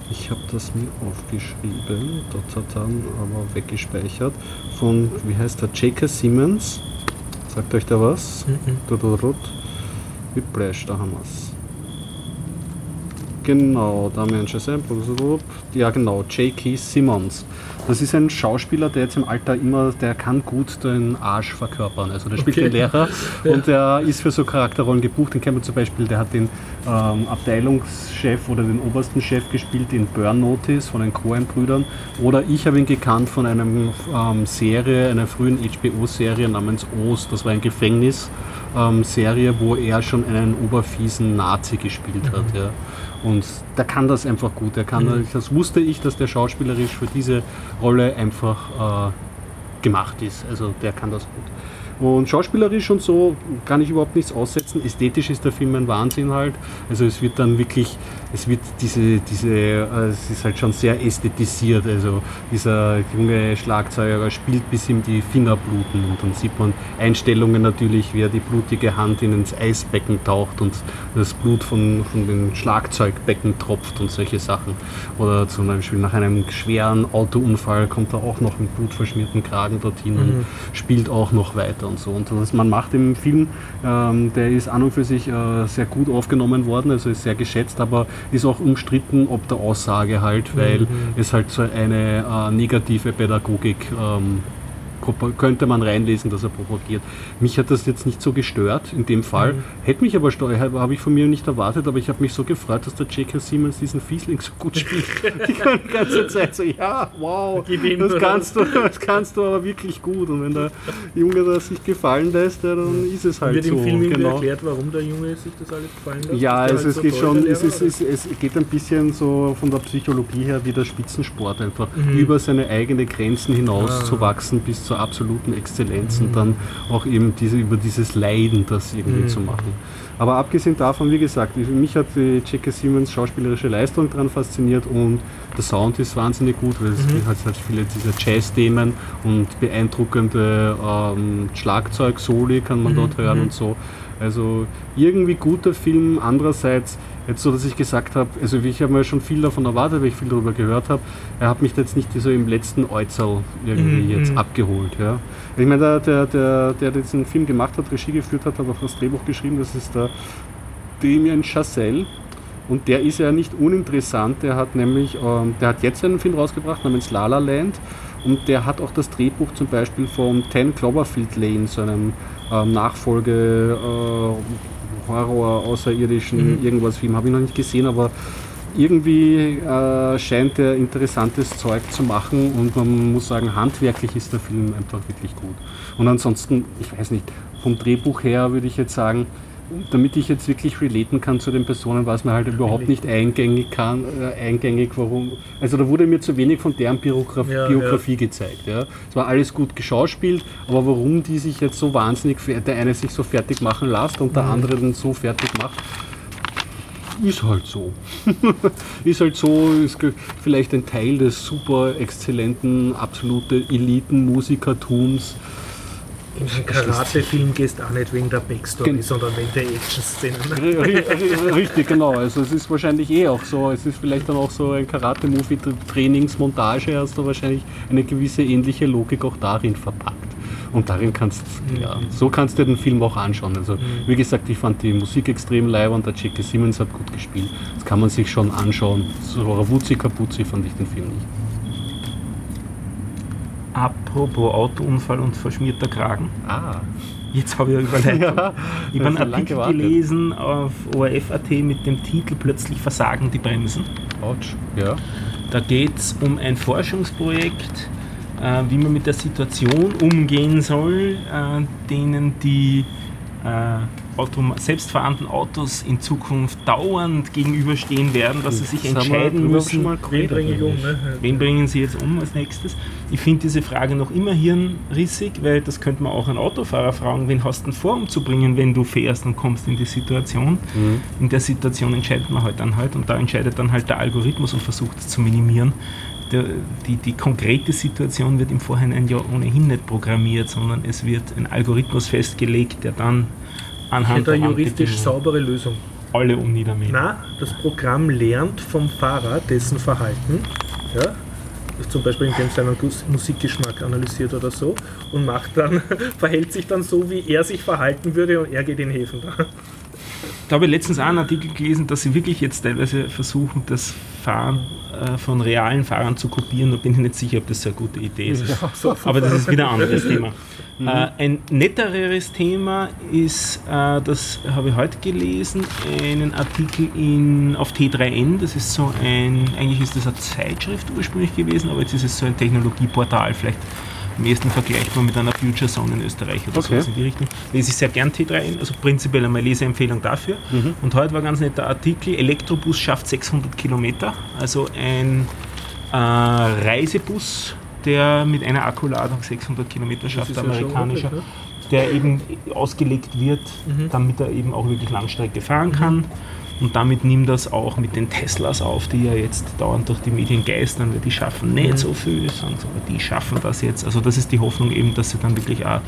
ich habe das mir aufgeschrieben, dort hat dann aber weggespeichert, von, wie heißt der, J.K. Simmons. Sagt euch da was? Mhm. Dudurut. Whiplash, da haben wir es. Genau, Damian Chazelle, ja genau, J.K. Simmons. Das ist ein Schauspieler, der jetzt im Alter immer, der kann gut den Arsch verkörpern. Also der spielt Okay. den Lehrer und der ist für so Charakterrollen gebucht. Den kennt man zum Beispiel, der hat den ähm, Abteilungschef oder den obersten Chef gespielt in Burn Notice von den Coen-Brüdern. Oder ich habe ihn gekannt von einer ähm, Serie, einer frühen HBO-Serie namens Ost. Das war ein Gefängnis. Ähm, Serie, wo er schon einen oberfiesen Nazi gespielt hat. Ja. Und der kann das einfach gut. Der kann, Das wusste ich, dass der schauspielerisch für diese Rolle einfach äh, gemacht ist. Also der kann das gut. Und schauspielerisch und so kann ich überhaupt nichts aussetzen. Ästhetisch ist der Film ein Wahnsinn halt. Also es wird dann wirklich, es wird diese, diese, äh, es ist halt schon sehr ästhetisiert. Also dieser junge Schlagzeuger spielt bis ihm die Finger bluten und dann sieht man Einstellungen natürlich, wie er die blutige Hand in ins Eisbecken taucht und das Blut von, von den Schlagzeugbecken tropft und solche Sachen. Oder zum Beispiel nach einem schweren Autounfall kommt er auch noch mit blutverschmierten Kragen dorthin und spielt auch noch weiter und so. Und was man macht im Film, ähm, der ist an und für sich äh, sehr gut aufgenommen worden, also ist sehr geschätzt, aber ist auch umstritten ob der Aussage halt, weil es halt so eine äh, negative Pädagogik ähm, könnte man reinlesen, dass er propagiert. Mich hat das jetzt nicht so gestört in dem Fall. Hätte mich aber habe ich von mir nicht erwartet, aber ich habe mich so gefreut, dass der J.K. Siemens diesen Fiesling so gut spielt. Die ganze Zeit so, ja, wow, das kannst, du, das kannst du aber wirklich gut. Und wenn der Junge das sich gefallen lässt, dann ist es halt Wird so. im Film irgendwie genau. erklärt, warum der Junge sich das alles gefallen lässt? Ja, also halt es so geht schon, es, ist, es, es geht ein bisschen so von der Psychologie her wie der Spitzensport einfach Mhm. über seine eigenen Grenzen hinaus Ah. zu wachsen bis zur absoluten Exzellenz und dann auch eben diese, über dieses Leiden das irgendwie Mhm. zu machen. Aber abgesehen davon, wie gesagt, ich- mich hat die J.K. Siemens schauspielerische Leistung daran fasziniert und der Sound ist wahnsinnig gut, weil es Mhm. hat halt viele dieser Jazz-Themen und beeindruckende ähm, Schlagzeug-Soli kann man Mhm, dort hören mhm. und so. Also irgendwie guter Film. Andererseits, jetzt so, dass ich gesagt habe, also ich habe mir schon viel davon erwartet, weil ich viel darüber gehört habe. Er hat mich jetzt nicht so im letzten Äußerl irgendwie Mhm, jetzt mhm. abgeholt. Ja. Ich meine, der, der, der, der diesen Film gemacht hat, Regie geführt hat, hat auch das Drehbuch geschrieben. Das ist der Damien Chazelle. Und der ist ja nicht uninteressant. Der hat nämlich, ähm, der hat jetzt einen Film rausgebracht namens La La Land. Und der hat auch das Drehbuch zum Beispiel vom 10 Cloverfield Lane, so einem ähm, Nachfolge äh, Horror außerirdischen Mhm. irgendwas Film, habe ich noch nicht gesehen, aber irgendwie äh, scheint er interessantes Zeug zu machen und man muss sagen, handwerklich ist der Film einfach wirklich gut. Und ansonsten, ich weiß nicht, vom Drehbuch her würde ich jetzt sagen, damit ich jetzt wirklich relaten kann zu den Personen, war es mir halt überhaupt nicht eingängig, kann, äh, eingängig warum. Also da wurde mir zu wenig von deren Biograf Ja, Biografie gezeigt. Ja. Es war alles gut geschauspielt, aber warum die sich jetzt so wahnsinnig, der eine sich so fertig machen lässt und der andere dann so fertig macht, ist halt so. ist halt so, ist vielleicht ein Teil des super exzellenten, absolute Elitenmusikertums. In einem Karate-Film gehst du auch nicht wegen der Backstory, Gen- sondern wegen der Action-Szenen. Richtig, genau. Also es ist wahrscheinlich eh auch so. Es ist vielleicht dann auch so ein Karate-Movie-Trainingsmontage, hast du wahrscheinlich eine gewisse ähnliche Logik auch darin verpackt. Und darin kannst ja, so kannst du dir den Film auch anschauen. Also wie gesagt, ich fand die Musik extrem live und der J.K. Simmons hat gut gespielt. Das kann man sich schon anschauen. So Ravuzzi Kapuzzi fand ich den Film nicht. Apropos Autounfall und verschmierter Kragen. Ah, Jetzt habe ich eine Überleitung. ja, ich habe einen Artikel gelesen auf ORF.at mit dem Titel Plötzlich versagen die Bremsen. Ouch. Ja. Da geht es um ein Forschungsprojekt, äh, wie man mit der Situation umgehen soll, äh, denen die äh, Automa selbstfahrenden Autos in Zukunft dauernd gegenüberstehen werden, dass sie sich Das entscheiden müssen, Wen bringe ich um? Ne? Wen bringen Sie jetzt um als nächstes? Ich finde diese Frage noch immer hirnrissig, weil das könnte man auch einen Autofahrer fragen, wen hast du denn vor umzubringen, wenn du fährst und kommst in die Situation. Mhm. In der Situation entscheidet man halt dann halt und da entscheidet dann halt der Algorithmus und versucht es zu minimieren. Der, die, die konkrete Situation wird im Vorhinein ja ohnehin nicht programmiert, sondern es wird ein Algorithmus festgelegt, der dann anhand der juristisch saubere Lösung. alle umniedermähen. Na, das Programm lernt vom Fahrer dessen Verhalten, ja, zum Beispiel indem es seinen Musikgeschmack analysiert oder so und macht dann, verhält sich dann so, wie er sich verhalten würde und er geht in Häfen da. Da habe ich letztens auch einen Artikel gelesen, dass sie wirklich jetzt teilweise versuchen, das Fahren äh, von realen Fahrern zu kopieren. Da bin ich nicht sicher, ob das so eine gute Idee ist. Aber das ist wieder ein anderes Thema. Äh, ein nettereres Thema ist, äh, das habe ich heute gelesen, einen Artikel in, auf T3N. Das ist so ein, eigentlich ist das eine Zeitschrift ursprünglich gewesen, aber jetzt ist es so ein Technologieportal. Vielleicht am ehesten vergleichbar mit einer Future Zone in Österreich oder Okay. sowas in die Richtung. Lese ich sehr gern T3N, also prinzipiell einmal Leseempfehlung dafür. Und heute war ganz netter Artikel, Elektrobus schafft 600 Kilometer, also ein äh, Reisebus, der mit einer Akkuladung 600 Kilometer schafft, ist ja amerikanischer. ordentlich, der eben ausgelegt wird, damit er eben auch wirklich Langstrecke fahren kann. Und damit nimmt das auch mit den Teslas auf, die ja jetzt dauernd durch die Medien geistern, weil die schaffen nicht so viel, aber die schaffen das jetzt. Also das ist die Hoffnung eben, dass sie dann wirklich auch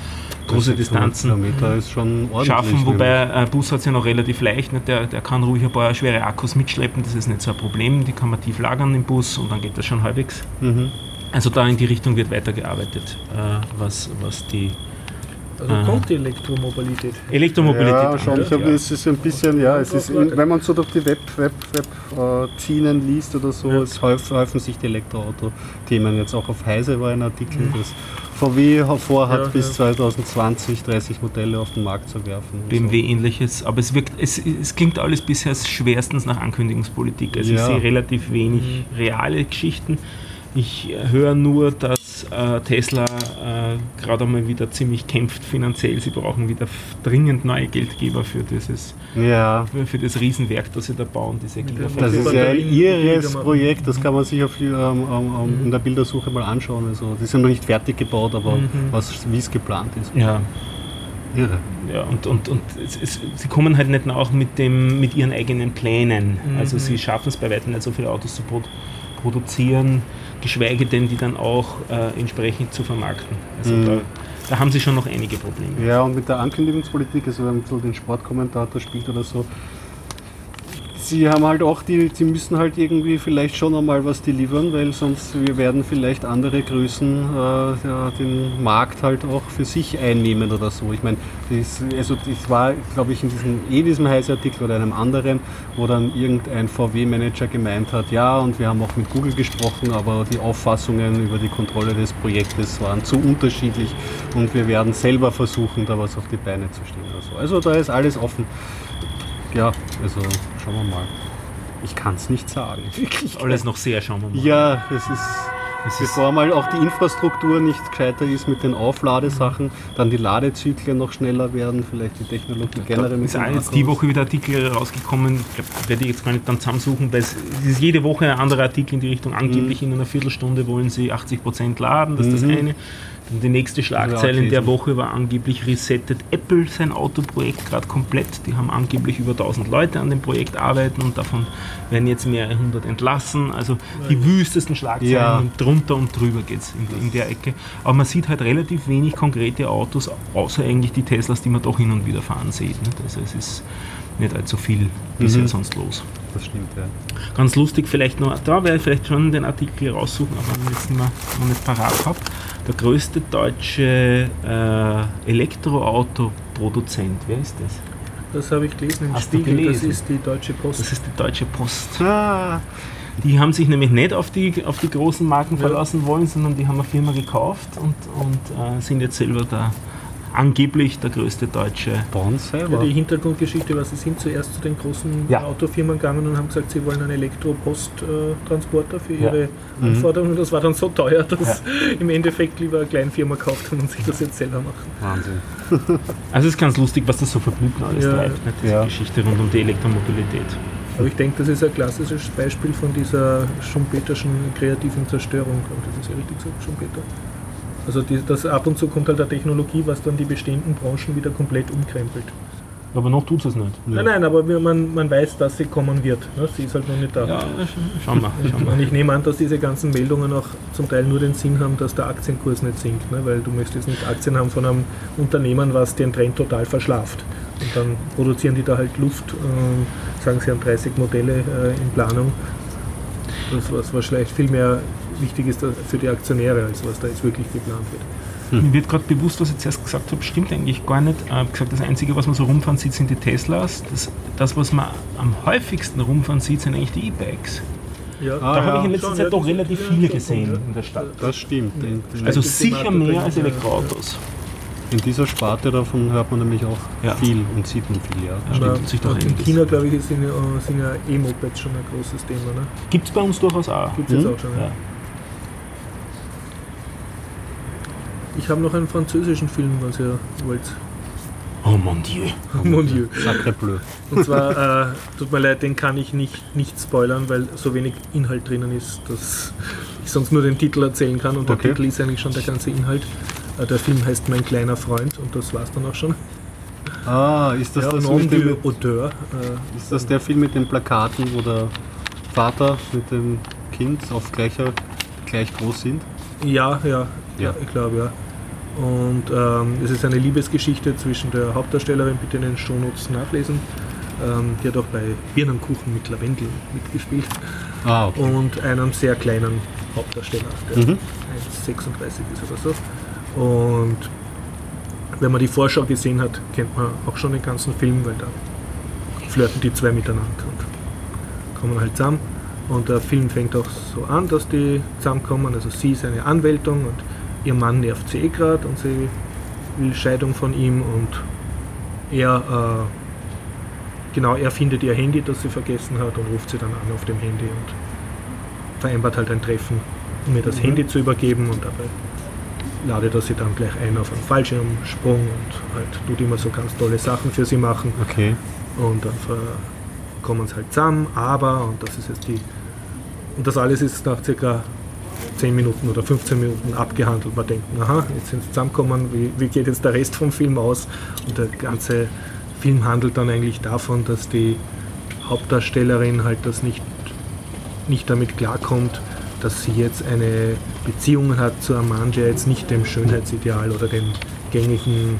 große Distanzen Kilometer ist schon ordentlich. schaffen, wobei ein Bus hat es ja noch relativ leicht, nicht? Der, der kann ruhig ein paar schwere Akkus mitschleppen, das ist nicht so ein Problem, die kann man tief lagern im Bus und dann geht das schon halbwegs. Mhm. Also da in die Richtung wird weitergearbeitet, äh, was, was die Also Ah. kommt die Elektromobilität. Elektromobilität Ja, schon. Ich angeht. habe, es ist ein bisschen, ja, es ist, wenn man so durch die Web, Web, Web äh, Schienen liest oder so, es häufen, häufen sich die Elektroauto-Themen. Jetzt auch auf Heise war ein Artikel, dass VW vorhat, Ja, bis ja. 2020 30 Modelle auf den Markt zu werfen. BMW ähnliches, aber es wirkt, es, es klingt alles bisher schwerstens nach Ankündigungspolitik. Also ich Ja. sehe relativ wenig reale Geschichten. Ich äh, höre nur, dass äh, Tesla äh, gerade einmal wieder ziemlich kämpft finanziell. Sie brauchen wieder dringend neue Geldgeber für dieses. Ja, für, für das Riesenwerk, das sie da bauen, diese Gigafactory. das ist ja ein irres. Projekt, das kann man sich auf, ähm, ähm, ähm, in der Bildersuche mal anschauen. Also, die sind noch nicht fertig gebaut, aber Mhm. was, wie es geplant ist. Ja, Irre. Ja, und, und, und es, es, sie kommen halt nicht nach mit, dem, mit ihren eigenen Plänen. Mhm. Also sie schaffen es bei weitem nicht so viele Autos zu produzieren, geschweige denn die dann auch äh, entsprechend zu vermarkten. Also Mhm. da, da haben sie schon noch einige Probleme. Ja, und mit der Ankündigungspolitik, also wenn man so den Sportkommentator spielt oder so, sie haben halt auch die, sie müssen halt irgendwie vielleicht schon einmal was delivern, weil sonst wir werden vielleicht andere Größen äh, ja, den Markt halt auch für sich einnehmen oder so. Ich meine, das, also das war, glaube ich, in diesem, eh diesem Heise-Artikel oder einem anderen, wo dann irgendein VW-Manager gemeint hat, ja, und wir haben auch mit Google gesprochen, aber die Auffassungen über die Kontrolle des Projektes waren zu unterschiedlich und wir werden selber versuchen, da was auf die Beine zu stellen oder so. Also da ist alles offen. Ja, also schauen wir mal. Ich kann es nicht sagen. Alles noch sehr, schauen wir mal. Ja, es ist, Es ist bevor mal auch die Infrastruktur nicht gescheiter ist mit den Aufladesachen, dann die Ladezyklen noch schneller werden, vielleicht die Technologie generell ist jetzt die. Woche wieder Artikel rausgekommen, ich glaub, werde ich jetzt gar nicht dann zusammensuchen, weil es ist jede Woche ein anderer Artikel in die Richtung. Angeblich in einer Viertelstunde wollen sie 80% laden, das ist das Mhm. eine. Dann die nächste Schlagzeile in der. Woche war angeblich resettet Apple sein Autoprojekt gerade komplett. Die haben angeblich über 1000 Leute an dem Projekt arbeiten und davon werden jetzt mehrere hundert entlassen. Also die wüstesten Schlagzeilen Ja. und drunter und drüber geht es in, in der Ecke. Aber man sieht halt relativ wenig konkrete Autos, außer eigentlich die Teslas, die man doch hin und wieder fahren sieht. Nicht? Also es ist nicht allzu viel bisher Mhm. sonst los. Das stimmt, ja. Ganz lustig vielleicht noch, da werde ich vielleicht schon den Artikel raussuchen, aber wenn ich jetzt nicht mehr, noch nicht parat habe. Der größte deutsche äh, Elektroauto-Produzent, wer ist das? Das habe ich gelesen im Hast du Spiegel. Das gelesen? ist die Deutsche Post. Das ist die Deutsche Post. Ah, Die haben sich nämlich nicht auf die, auf die großen Marken verlassen wollen, sondern die haben eine Firma gekauft und, und äh, sind jetzt selber da angeblich der größte deutsche. Bonn Ja, selber. die Hintergrundgeschichte war, sie sind zuerst zu den großen Ja. Autofirmen gegangen und haben gesagt, sie wollen einen Elektroposttransporter für Ja. ihre Mhm. Anforderungen. Das war dann so teuer, dass im Endeffekt lieber eine kleine Firma kauft haben und sich das jetzt selber machen. Wahnsinn. Also es ist ganz lustig, was das so verblüht alles Ja. treibt, nicht? diese Ja. Geschichte rund um die Elektromobilität. Aber ich denke, das ist ein klassisches Beispiel von dieser Schumpeterschen kreativen Zerstörung. Ich das ja richtig gesagt, Schumpeter? Also die, das ab und zu kommt halt eine Technologie, was dann die bestehenden Branchen wieder komplett umkrempelt. Aber noch tut es nicht. Nein, nein, aber man, man weiß, dass sie kommen wird. Ne? Sie ist halt noch nicht da. Ja, schauen wir. Schauen wir. Und ich nehme an, dass diese ganzen Meldungen auch zum Teil nur den Sinn haben, dass der Aktienkurs nicht sinkt, ne? weil du möchtest nicht Aktien haben von einem Unternehmen, was den Trend total verschlaft. Und dann produzieren die da halt Luft, äh, sagen sie haben 30 Modelle äh, in Planung. Das was, was vielleicht viel mehr wichtig ist für die Aktionäre, als was da jetzt wirklich geplant wird. Mir wird gerade bewusst, was ich jetzt erst gesagt habe, stimmt eigentlich gar nicht. Ich habe gesagt, das Einzige, was man so rumfahren sieht, sind die Teslas. Das, das was man am häufigsten rumfahren sieht, sind eigentlich die E-Bikes. Ja, Ah, da habe ja. ich in letzter Schon, Zeit ja, doch relativ ja, viele gesehen ja. in der Stadt. Das stimmt. Also sicher mehr als. Elektroautos. in dieser Sparte davon hört man nämlich auch Ja. viel und sieht man viel, ja. Ja. Aber stimmt sich doch in. China, glaube ich, sind ja, sind ja E-Mopeds schon ein großes Thema. Ne? Gibt es bei uns durchaus auch. Gibt es jetzt Mhm. auch schon. Ja. Ja. Ich habe noch einen französischen Film, was ihr wollt. Oh mon Dieu. Mon Dieu. Sacre bleu. Und zwar, äh, tut mir leid, den kann ich nicht, nicht spoilern, weil so wenig Inhalt drinnen ist, dass ich sonst nur den Titel erzählen kann und der Okay. Titel ist eigentlich schon der ganze Inhalt. Äh, Der Film heißt Mein kleiner Freund und das war's dann auch schon. Ah, ist das, Ja, das, mit dem, Auteur. Äh, ist das der Film mit den Plakaten, wo der Vater mit dem Kind auf gleicher, gleich groß sind? Ja, ja, Ja. ich glaube ja. Und ähm, es ist eine Liebesgeschichte zwischen der Hauptdarstellerin, bitte in den Shownotes nachlesen. Ähm, die hat auch bei Birnenkuchen mit Lavendel mitgespielt. Ah, okay. Und einem sehr kleinen Hauptdarsteller, der Mhm. 1,36 ist oder so. Und wenn man die Vorschau gesehen hat, kennt man auch schon den ganzen Film, weil da flirten die zwei miteinander und kommen halt zusammen. Und der Film fängt auch so an, dass die zusammenkommen. Also sie ist eine Anwältin und ihr Mann nervt sie eh gerade und sie will Scheidung von ihm und er, äh, genau, er findet ihr Handy, das sie vergessen hat und ruft sie dann an auf dem Handy und vereinbart halt ein Treffen, um ihr das Handy zu übergeben und dabei ladet er sie dann gleich ein auf einen Fallschirmsprung und halt tut immer so ganz tolle Sachen für sie machen. Okay. Und dann kommen sie halt zusammen, aber, und das ist jetzt die, und das alles ist nach circa 10 Minuten oder 15 Minuten abgehandelt. Man denkt, aha, jetzt sind sie zusammengekommen, wie, wie geht jetzt der Rest vom Film aus? Und der ganze Film handelt dann eigentlich davon, dass die Hauptdarstellerin halt das nicht, nicht damit klarkommt, dass sie jetzt eine Beziehung hat zu einem Mann, der jetzt nicht dem Schönheitsideal oder den gängigen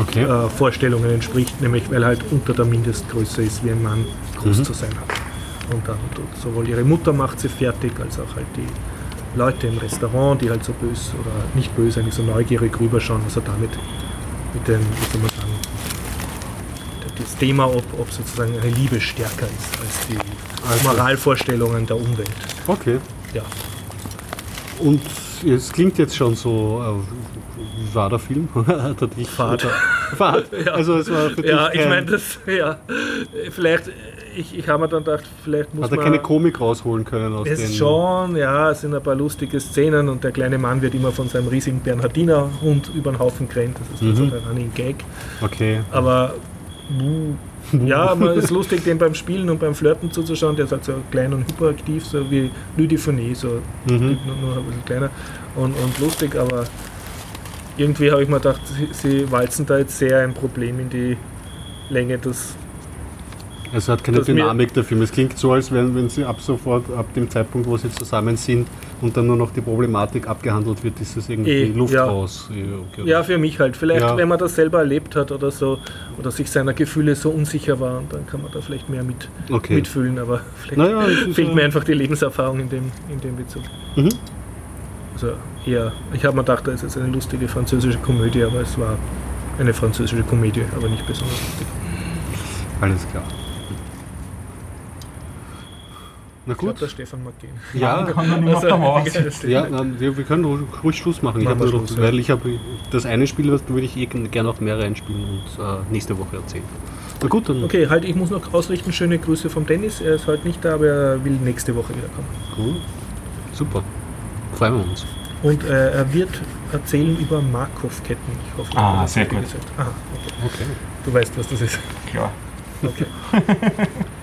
Okay. äh, Vorstellungen entspricht, nämlich weil halt unter der Mindestgröße ist, wie ein Mann groß Mhm. zu sein hat. Und dann sowohl ihre Mutter macht sie fertig, als auch halt die Leute im Restaurant, die halt so böse oder nicht böse, eigentlich so neugierig rüberschauen, also damit mit den, wie soll man sagen, das Thema, ob, ob sozusagen eine Liebe stärker ist als die Also- Moralvorstellungen der Umwelt. Okay. Ja. Und es klingt jetzt schon so, äh, wie war der Film? Hat er dich oder- Fad. Ja. Also es war für dich Ja, ich meine, das, ja, vielleicht, ich, ich habe mir dann gedacht, vielleicht muss Hat er man... keine Komik rausholen können aus Es den... schon, ja, es sind ein paar lustige Szenen und der kleine Mann wird immer von seinem riesigen Bernhardiner Hund über den Haufen gerannt. Das ist Mhm. dann so ein Running Gag. Okay. Aber ja, man ist lustig, dem beim Spielen und beim Flirten zuzuschauen. Der ist halt so klein und hyperaktiv, so wie Ludifonie, so Mhm. nur, ein bisschen kleiner und, und lustig, aber irgendwie habe ich mir gedacht, sie, sie walzen da jetzt sehr ein Problem in die Länge, das Es hat keine Dynamik der Film. Es klingt so, als wenn, wenn sie ab sofort, ab dem Zeitpunkt, wo sie zusammen sind und dann nur noch die Problematik abgehandelt wird, ist es irgendwie Eh, Luft ja. raus. Eh, okay. Ja, für mich halt. Vielleicht, Ja. wenn man das selber erlebt hat oder so, oder sich seiner Gefühle so unsicher war, dann kann man da vielleicht mehr mit, Okay. mitfühlen, aber vielleicht Naja, fehlt ja- mir einfach die Lebenserfahrung in dem, in dem Bezug. Mhm. Also eher, ich habe mir gedacht, das ist jetzt eine lustige französische Komödie, aber es war eine französische Komödie, aber nicht besonders lustig. Alles klar. Na Ich glaube, gut. der Stefan mag gehen. Ja, Mauer egal, sitzen. ja na, wir, wir können ruhig- ruhig Schluss machen. Ich nur noch, Schluss, ja. weil ich habe das eine Spiel, das würde ich eh gerne auch mehr reinspielen und äh, nächste Woche erzählen. Na gut, dann Okay, halt, ich muss noch ausrichten, schöne Grüße vom Dennis. Er ist heute nicht da, aber er will nächste Woche wiederkommen. cool. Super. Freuen wir uns. Und äh, er wird erzählen über Markov-Ketten. Ich hoffe, ich Ah, sehr gut. gesagt. Aha, okay. Okay. Du weißt, was das ist. Klar. Okay.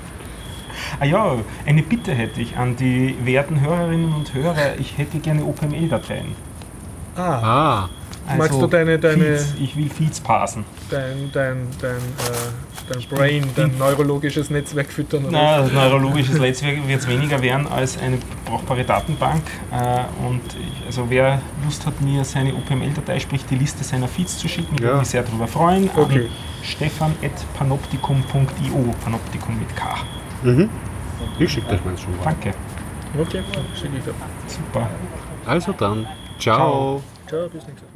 Ah ja, eine Bitte hätte ich an die werten Hörerinnen und Hörer. Ich hätte gerne OpenML-Dateien. Ah, Ah, Magst du deine- deine- Feeds. Ich will Feeds parsen. dein, dein, dein, äh, dein Brain, dein neurologisches Netzwerk füttern. Oder? Na, das neurologisches Netzwerk wird es weniger werden als eine brauchbare Datenbank. Äh, und ich, also wer Lust hat, mir seine OpenML-Datei, sprich die Liste seiner Feeds zu schicken, Ja. würde mich sehr darüber freuen. Okay. An stefan.panoptikum.io, Panoptikum mit K. mhm. Ich schicke das meins schon mal. Danke. Okay, schicke ich dir. Super. Also dann, ciao. Ciao, bis nächstes Mal.